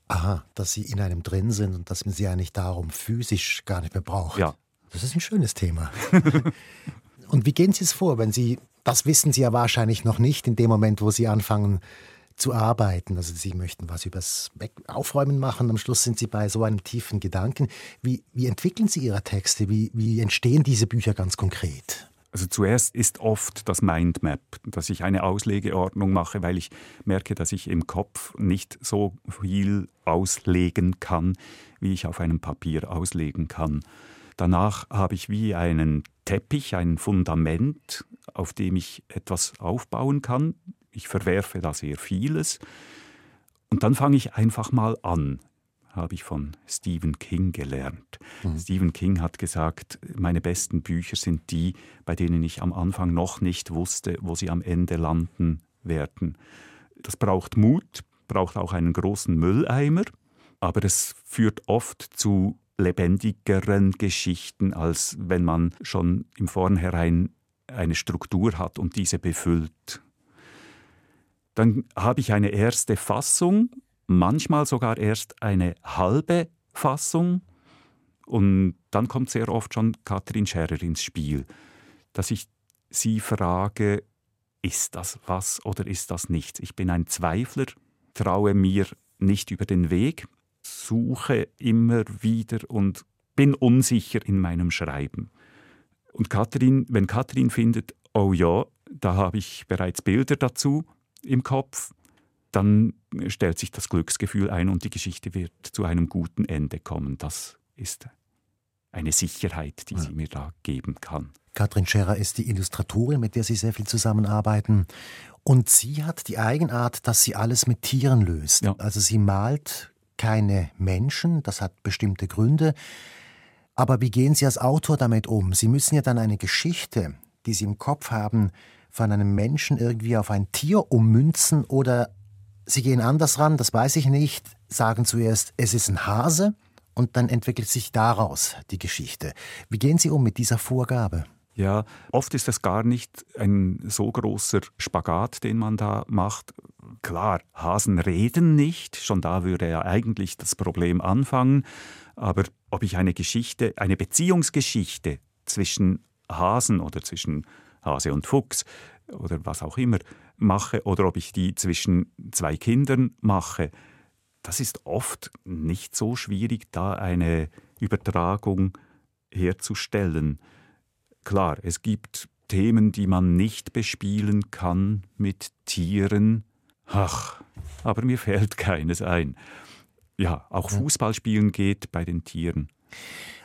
Aha, dass sie in einem drin sind und dass man sie eigentlich darum physisch gar nicht mehr braucht. Ja. Das ist ein schönes Thema. [LAUGHS] Und wie gehen Sie es vor, wenn Sie, das wissen Sie ja wahrscheinlich noch nicht in dem Moment, wo Sie anfangen zu arbeiten. Also Sie möchten was übers Aufräumen machen, am Schluss sind Sie bei so einem tiefen Gedanken. Wie, wie entwickeln Sie Ihre Texte? Wie, wie entstehen diese Bücher ganz konkret? Also zuerst ist oft das Mindmap, dass ich eine Auslegeordnung mache, weil ich merke, dass ich im Kopf nicht so viel auslegen kann, wie ich auf einem Papier auslegen kann. Danach habe ich wie einen Teppich, ein Fundament, auf dem ich etwas aufbauen kann. Ich verwerfe da sehr vieles. Und dann fange ich einfach mal an habe ich von Stephen King gelernt. Mhm. Stephen King hat gesagt, meine besten Bücher sind die, bei denen ich am Anfang noch nicht wusste, wo sie am Ende landen werden. Das braucht Mut, braucht auch einen großen Mülleimer, aber es führt oft zu lebendigeren Geschichten, als wenn man schon im Vornherein eine Struktur hat und diese befüllt. Dann habe ich eine erste Fassung manchmal sogar erst eine halbe Fassung. Und dann kommt sehr oft schon Katrin Scherer ins Spiel, dass ich sie frage, ist das was oder ist das nichts? Ich bin ein Zweifler, traue mir nicht über den Weg, suche immer wieder und bin unsicher in meinem Schreiben. Und Katrin, wenn Katrin findet, oh ja, da habe ich bereits Bilder dazu im Kopf, dann stellt sich das Glücksgefühl ein und die Geschichte wird zu einem guten Ende kommen. Das ist eine Sicherheit, die ja. sie mir da geben kann. Katrin Scherer ist die Illustratorin, mit der Sie sehr viel zusammenarbeiten. Und sie hat die Eigenart, dass sie alles mit Tieren löst. Ja. Also sie malt keine Menschen, das hat bestimmte Gründe. Aber wie gehen Sie als Autor damit um? Sie müssen ja dann eine Geschichte, die Sie im Kopf haben, von einem Menschen irgendwie auf ein Tier ummünzen oder Sie gehen anders ran, das weiß ich nicht, sagen zuerst, es ist ein Hase und dann entwickelt sich daraus die Geschichte. Wie gehen Sie um mit dieser Vorgabe? Ja, oft ist das gar nicht ein so großer Spagat, den man da macht. Klar, Hasen reden nicht, schon da würde ja eigentlich das Problem anfangen. Aber ob ich eine Geschichte, eine Beziehungsgeschichte zwischen Hasen oder zwischen Hase und Fuchs oder was auch immer mache oder ob ich die zwischen zwei Kindern mache, das ist oft nicht so schwierig, da eine Übertragung herzustellen. Klar, es gibt Themen, die man nicht bespielen kann mit Tieren. Ach, aber mir fällt keines ein. Ja, auch Fußballspielen geht bei den Tieren.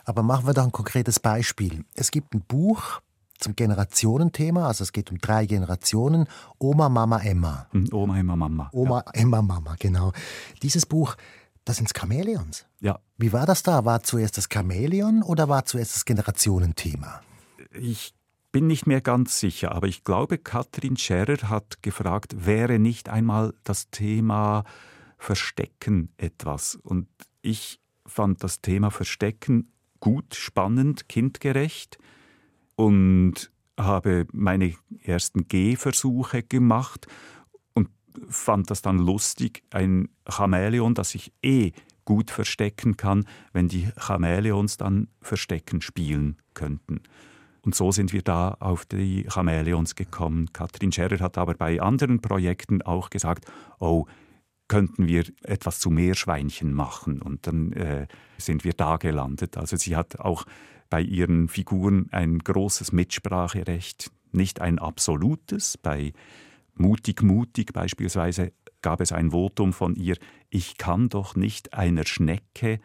Aber machen wir doch ein konkretes Beispiel. Es gibt ein Buch, zum Generationenthema. Also es geht um drei Generationen. Oma, Mama, Emma. Hm, Oma, Emma, Mama. Oma, ja. Emma, Mama, genau. Dieses Buch, das sind Chamäleons. Ja. Wie war das da? War zuerst das Chamäleon oder war zuerst das Generationenthema? Ich bin nicht mehr ganz sicher, aber ich glaube, Katrin Scherer hat gefragt, wäre nicht einmal das Thema Verstecken etwas? Und ich fand das Thema Verstecken gut, spannend, kindgerecht und habe meine ersten Gehversuche gemacht und fand das dann lustig, ein Chamäleon, das ich eh gut verstecken kann, wenn die Chamäleons dann Verstecken spielen könnten. Und so sind wir da auf die Chamäleons gekommen. Katrin Scherer hat aber bei anderen Projekten auch gesagt, oh, könnten wir etwas zu Meerschweinchen machen. Und dann äh, sind wir da gelandet. Also sie hat auch bei ihren Figuren ein großes Mitspracherecht, nicht ein absolutes. Bei Mutig Mutig beispielsweise gab es ein Votum von ihr, ich kann doch nicht einer Schnecke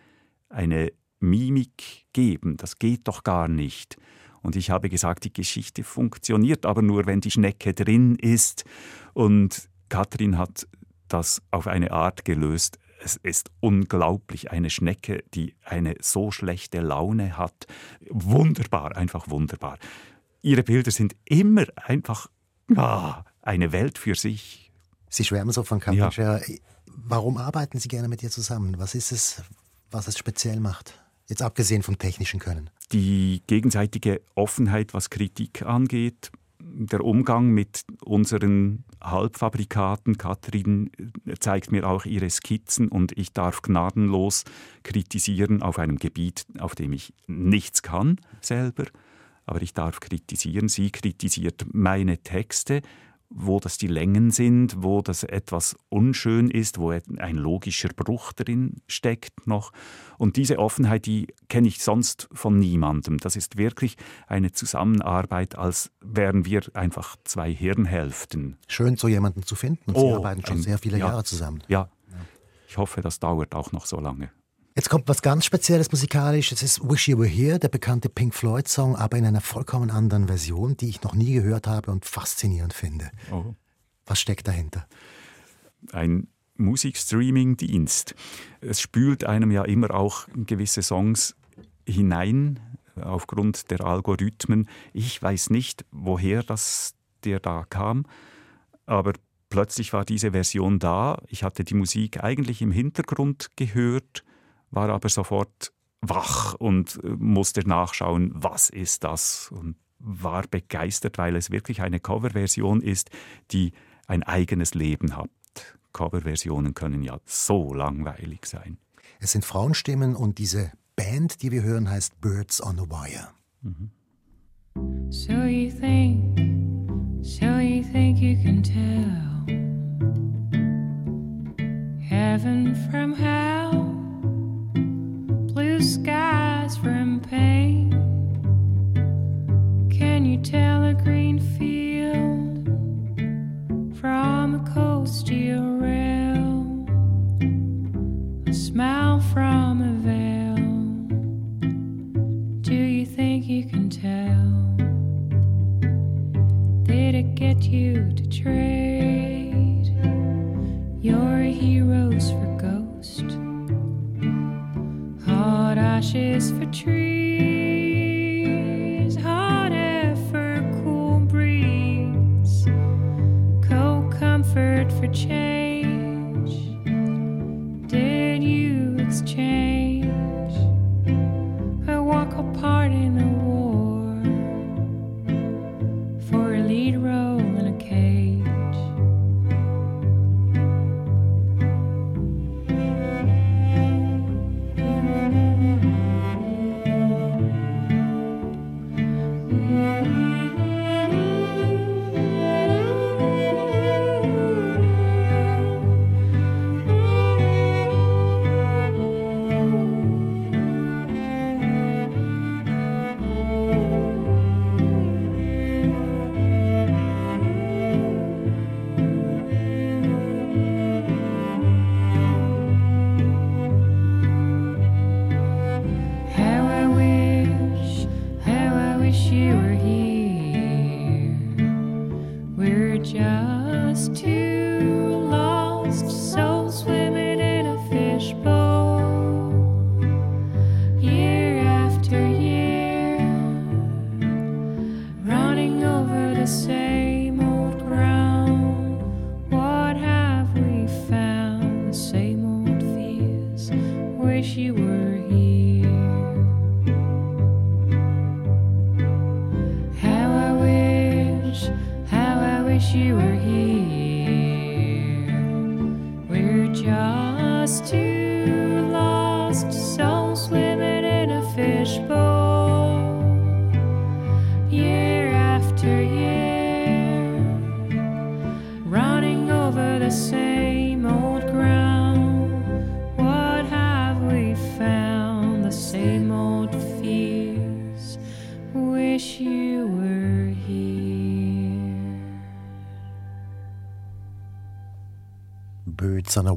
eine Mimik geben, das geht doch gar nicht. Und ich habe gesagt, die Geschichte funktioniert aber nur, wenn die Schnecke drin ist. Und Katrin hat das auf eine Art gelöst, es ist unglaublich, eine Schnecke, die eine so schlechte Laune hat. Wunderbar, einfach wunderbar. Ihre Bilder sind immer einfach ah, eine Welt für sich. Sie schwärmen so von Kampuchea. Ja. Warum arbeiten Sie gerne mit ihr zusammen? Was ist es, was es speziell macht? Jetzt abgesehen vom technischen Können. Die gegenseitige Offenheit, was Kritik angeht, der Umgang mit unseren Halbfabrikaten. Katrin zeigt mir auch ihre Skizzen und ich darf gnadenlos kritisieren auf einem Gebiet, auf dem ich nichts kann selber. aber ich darf kritisieren. Sie kritisiert meine Texte, wo das die Längen sind, wo das etwas unschön ist, wo ein logischer Bruch drin steckt noch. Und diese Offenheit, die kenne ich sonst von niemandem. Das ist wirklich eine Zusammenarbeit, als wären wir einfach zwei Hirnhälften. Schön, so jemanden zu finden. Und oh, Sie arbeiten schon ein, sehr viele ja, Jahre zusammen. Ja, ich hoffe, das dauert auch noch so lange. Jetzt kommt was ganz Spezielles musikalisch. Es ist Wish You Were Here, der bekannte Pink Floyd-Song, aber in einer vollkommen anderen Version, die ich noch nie gehört habe und faszinierend finde. Oh. Was steckt dahinter? Ein Musikstreaming-Dienst. Es spült einem ja immer auch gewisse Songs hinein aufgrund der Algorithmen. Ich weiß nicht, woher das der da kam, aber plötzlich war diese Version da. Ich hatte die Musik eigentlich im Hintergrund gehört war aber sofort wach und äh, musste nachschauen, was ist das und war begeistert, weil es wirklich eine Coverversion ist, die ein eigenes Leben hat. Coverversionen können ja so langweilig sein. Es sind Frauenstimmen und diese Band, die wir hören, heißt Birds on a Wire. Mhm. So you think, so you think you can tell heaven from hell skies from pain. Can you tell a green field from a cold steel rail? A smile from a veil. Do you think you can tell? Did it get you to trade ashes for trees,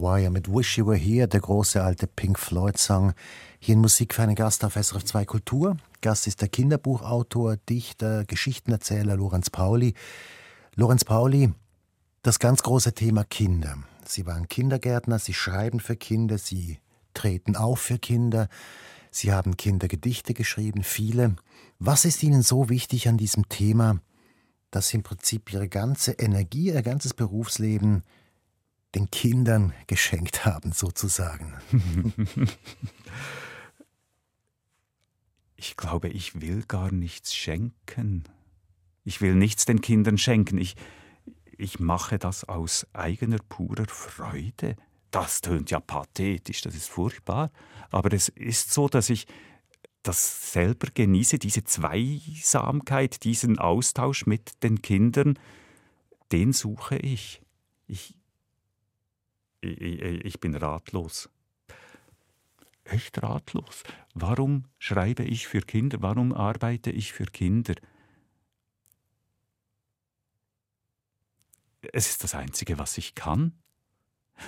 Wire mit Wish You Were Here, der große alte Pink Floyd-Song. Hier in Musik für einen Gast auf SRF 2 Kultur. Gast ist der Kinderbuchautor, Dichter, Geschichtenerzähler Lorenz Pauli. Lorenz Pauli, das ganz große Thema Kinder. Sie waren Kindergärtner, Sie schreiben für Kinder, Sie treten auf für Kinder. Sie haben Kindergedichte geschrieben, viele. Was ist Ihnen so wichtig an diesem Thema, dass Sie im Prinzip Ihre ganze Energie, Ihr ganzes Berufsleben den Kindern geschenkt haben, sozusagen? Ich glaube, ich will gar nichts schenken. Ich will nichts den Kindern schenken. Ich, ich mache das aus eigener purer Freude. Das tönt ja pathetisch, das ist furchtbar. Aber es ist so, dass ich das selber genieße, diese Zweisamkeit, diesen Austausch mit den Kindern, den suche ich. Ich, ich, ich bin ratlos. Echt ratlos. Warum schreibe ich für Kinder? Warum arbeite ich für Kinder? Es ist das Einzige, was ich kann.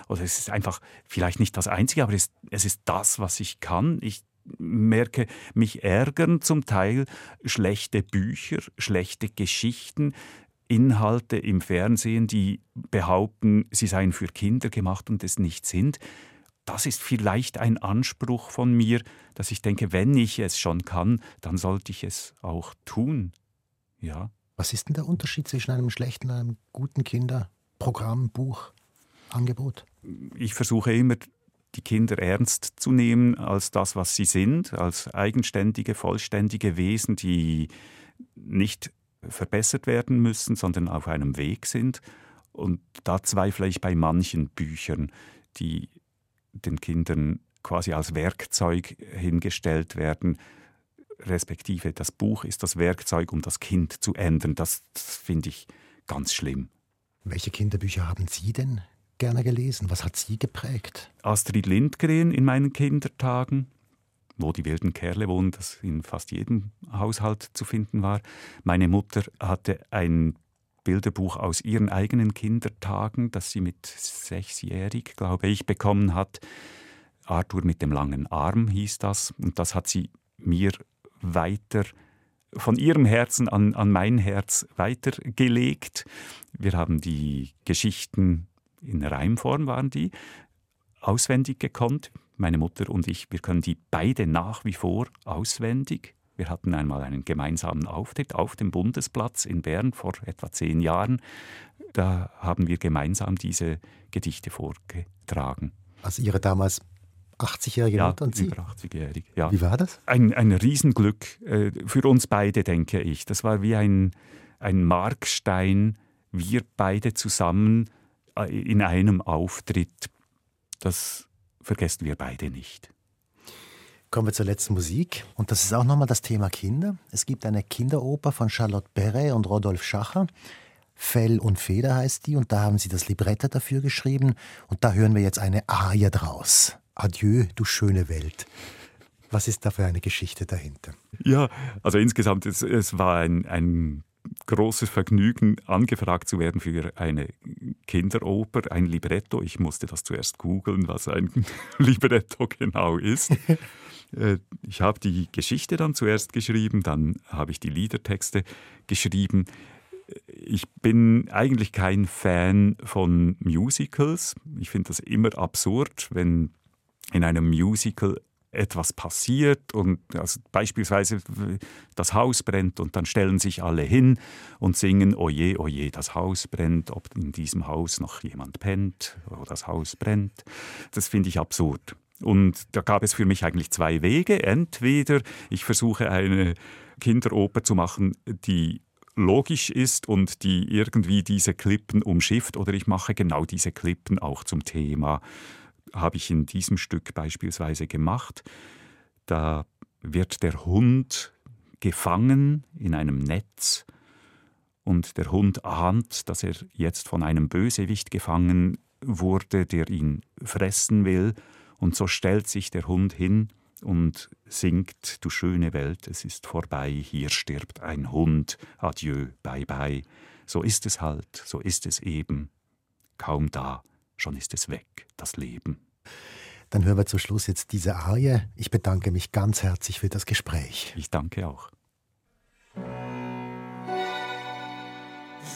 Oder es ist einfach vielleicht nicht das Einzige, aber es, es ist das, was ich kann. Ich merke, mich ärgern zum Teil schlechte Bücher, schlechte Geschichten, Inhalte im Fernsehen, die behaupten, sie seien für Kinder gemacht und es nicht sind. Das ist vielleicht ein Anspruch von mir, dass ich denke, wenn ich es schon kann, dann sollte ich es auch tun. Ja. Was ist denn der Unterschied zwischen einem schlechten und einem guten Kinderprogramm, Buch, Angebot? Ich versuche immer, die Kinder ernst zu nehmen als das, was sie sind, als eigenständige, vollständige Wesen, die nicht verbessert werden müssen, sondern auf einem Weg sind. Und da zweifle ich bei manchen Büchern, die den Kindern quasi als Werkzeug hingestellt werden, respektive das Buch ist das Werkzeug, um das Kind zu ändern. Das, das finde ich ganz schlimm. Welche Kinderbücher haben Sie denn gerne gelesen? Was hat Sie geprägt? Astrid Lindgren in meinen Kindertagen, wo die wilden Kerle wohnen, das in fast jedem Haushalt zu finden war. Meine Mutter hatte ein Bilderbuch aus ihren eigenen Kindertagen, das sie mit sechsjährig, glaube ich, bekommen hat. Arthur mit dem langen Arm hieß das. Und das hat sie mir weiter von ihrem Herzen an, an mein Herz weitergelegt. Wir haben die Geschichten in Reimform waren die, auswendig gekonnt. Meine Mutter und ich, wir können die beide nach wie vor auswendig. Wir hatten einmal einen gemeinsamen Auftritt auf dem Bundesplatz in Bern vor etwa zehn Jahren. Da haben wir gemeinsam diese Gedichte vorgetragen. Also Ihre damals 80-jährige ja, Mutter und Sie? über 80-jährig, ja. Wie war das? Ein, ein Riesenglück äh, für uns beide, denke ich. Das war wie ein, ein Markstein, wir beide zusammen äh, in einem Auftritt. Das vergessen wir beide nicht. Kommen wir zur letzten Musik. Und das ist auch nochmal das Thema Kinder. Es gibt eine Kinderoper von Charlotte Perret und Rodolphe Schacher. Fell und Feder heißt die. Und da haben sie das Libretto dafür geschrieben. Und da hören wir jetzt eine Arie draus. Adieu, du schöne Welt. Was ist da für eine Geschichte dahinter? Ja, also insgesamt, es, es war ein, ein großes Vergnügen, angefragt zu werden für eine Kinderoper, ein Libretto. Ich musste das zuerst googeln, was ein [LAUGHS] Libretto genau ist. Äh, ich habe die Geschichte dann zuerst geschrieben, dann habe ich die Liedertexte geschrieben. Ich bin eigentlich kein Fan von Musicals. Ich finde das immer absurd, wenn in einem Musical etwas passiert und also beispielsweise das Haus brennt und dann stellen sich alle hin und singen Oje, oje, das Haus brennt, ob in diesem Haus noch jemand pennt oder das Haus brennt. Das finde ich absurd. Und da gab es für mich eigentlich zwei Wege. Entweder ich versuche eine Kinderoper zu machen, die logisch ist und die irgendwie diese Klippen umschifft, oder ich mache genau diese Klippen auch zum Thema habe ich in diesem Stück beispielsweise gemacht. Da wird der Hund gefangen in einem Netz und der Hund ahnt, dass er jetzt von einem Bösewicht gefangen wurde, der ihn fressen will, und so stellt sich der Hund hin und singt, du schöne Welt, es ist vorbei, hier stirbt ein Hund, adieu, bye bye. So ist es halt, so ist es eben, kaum da schon ist es weg, das Leben. Dann hören wir zum Schluss jetzt diese Arie. Ich bedanke mich ganz herzlich für das Gespräch. Ich danke auch.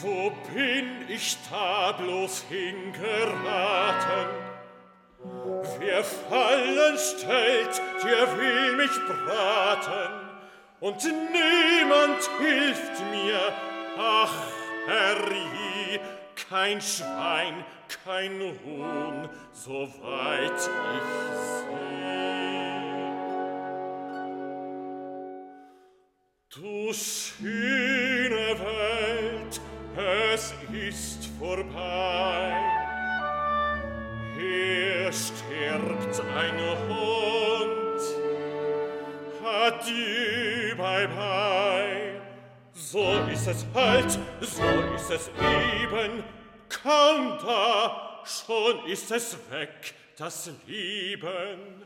Wo bin ich da bloß hingeraten? Wer Fallen stellt, der will mich braten, und niemand hilft mir, ach, Herrje, kein Schwein, kein Huhn, soweit ich seh. Du schöne Welt, es ist vorbei. Hier stirbt ein Hund, Adieu, bye bye. So ist es halt, so ist es eben. Kaum da, schon ist es weg, das Leben.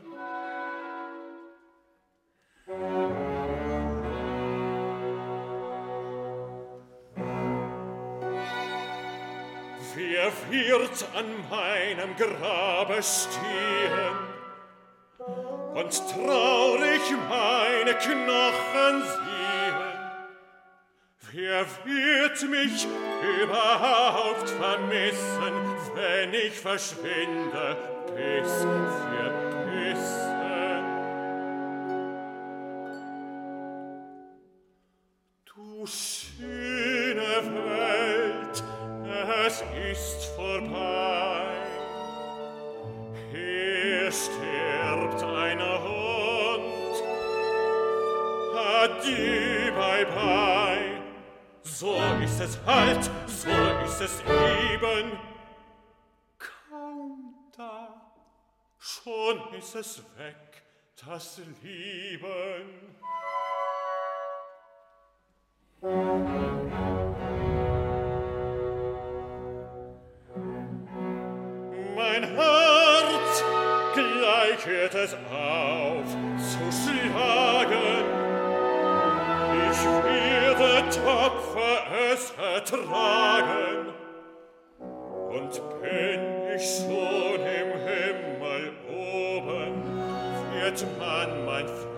Wer wird an meinem Grabe stehen und traurig meine Knochen sehen? Wer wird mich überhaupt vermissen, wenn ich verschwinde bis für Bissen? Du schöne Welt, es ist vorbei. Hier stirbt ein Hund. Adieu, ist es halt, so ist es eben. Kaum da, schon ist es weg, das Lieben. Mein Herz gleich hört es auf zu schlagen. werde tapfer es ertragen. Und bin ich schon im Himmel oben, wird man mein Vater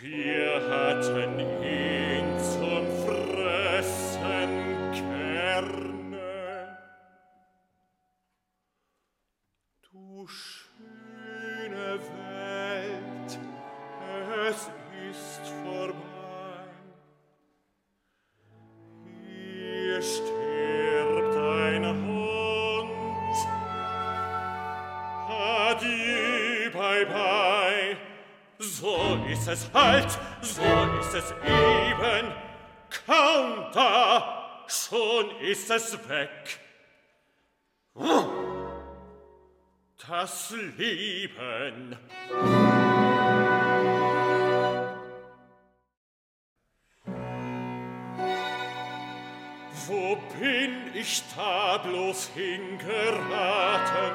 Wir hatten ihn es weg. Das Leben. Wo bin ich da bloß hingeraten?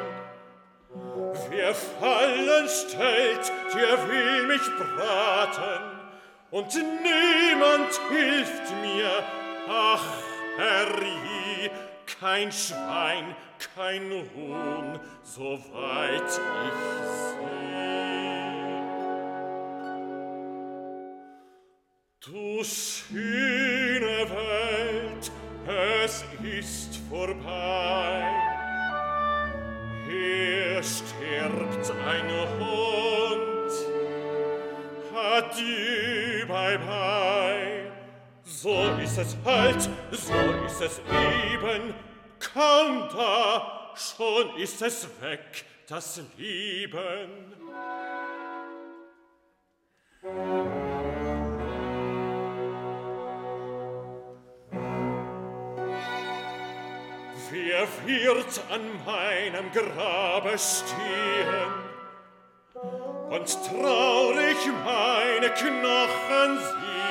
Wer Fallen stellt, der will mich braten, und niemand hilft mir, ach, herrje, kein Schwein, kein Huhn, soweit ich seh. Du schöne Welt, es ist vorbei. Hier stirbt ein Hund. Adieu, bye bye. So ist es halt, so ist es eben. Kaum da, schon ist es weg, das Leben. Wer wird an meinem Grabe stehen und traurig meine Knochen sehen?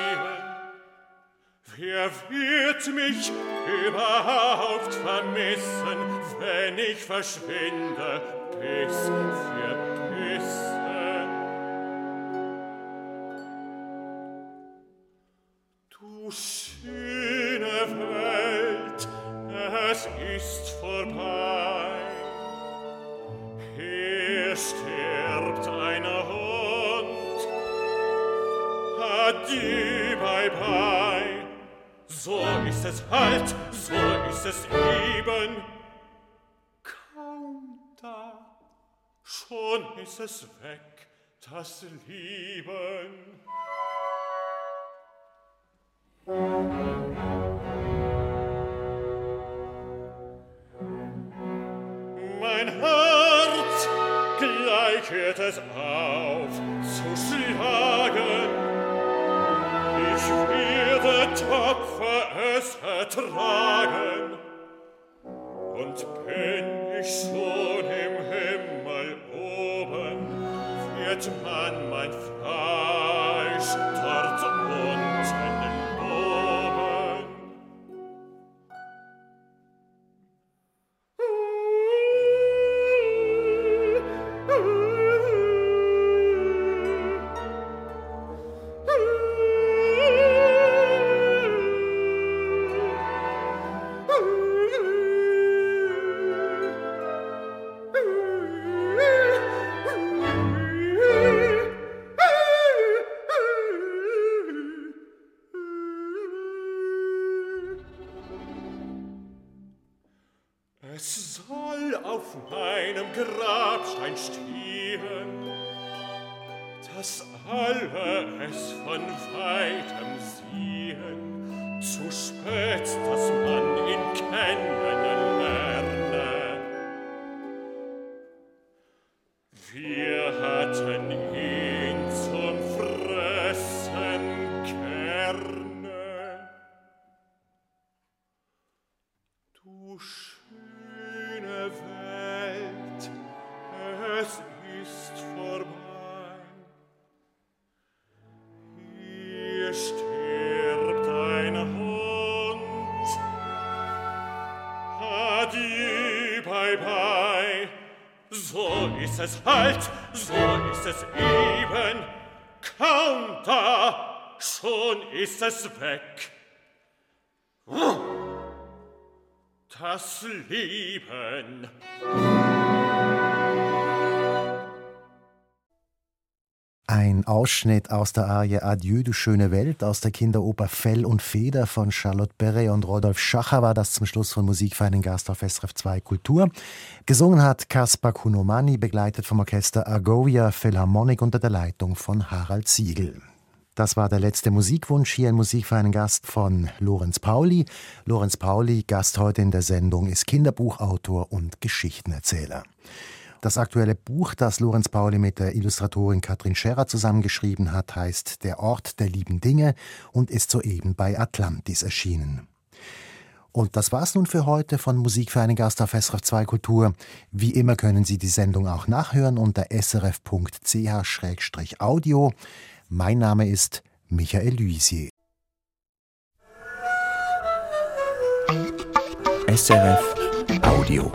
Wer wird mich überhaupt vermissen, wenn ich verschwinde bis für es eben. Kaum da, schon ist es weg, das Lieben. Mein Herz gleich hört es auf zu schlagen. werde tapfer es ertragen. Und bin ich schon im Himmel oben, wird man mein Vater dass alle es von weitem sehen, zu spät, dass man ihn kennen Leben. Ein Ausschnitt aus der Arie Adieu, du schöne Welt aus der Kinderoper Fell und Feder von Charlotte Perret und Rodolf Schacher war das zum Schluss von Musik für einen Gast auf SRF 2 Kultur. Gesungen hat Kaspar Kunomani, begleitet vom Orchester Argovia Philharmonic unter der Leitung von Harald Siegel. Das war der letzte Musikwunsch hier in Musik für einen Gast von Lorenz Pauli. Lorenz Pauli, Gast heute in der Sendung, ist Kinderbuchautor und Geschichtenerzähler. Das aktuelle Buch, das Lorenz Pauli mit der Illustratorin Katrin Scherrer zusammengeschrieben hat, heißt Der Ort der lieben Dinge und ist soeben bei Atlantis erschienen. Und das war's nun für heute von Musik für einen Gast auf SRF 2 Kultur. Wie immer können Sie die Sendung auch nachhören unter srf.ch-audio. Mein Name ist Michael Luisier. SRF Audio.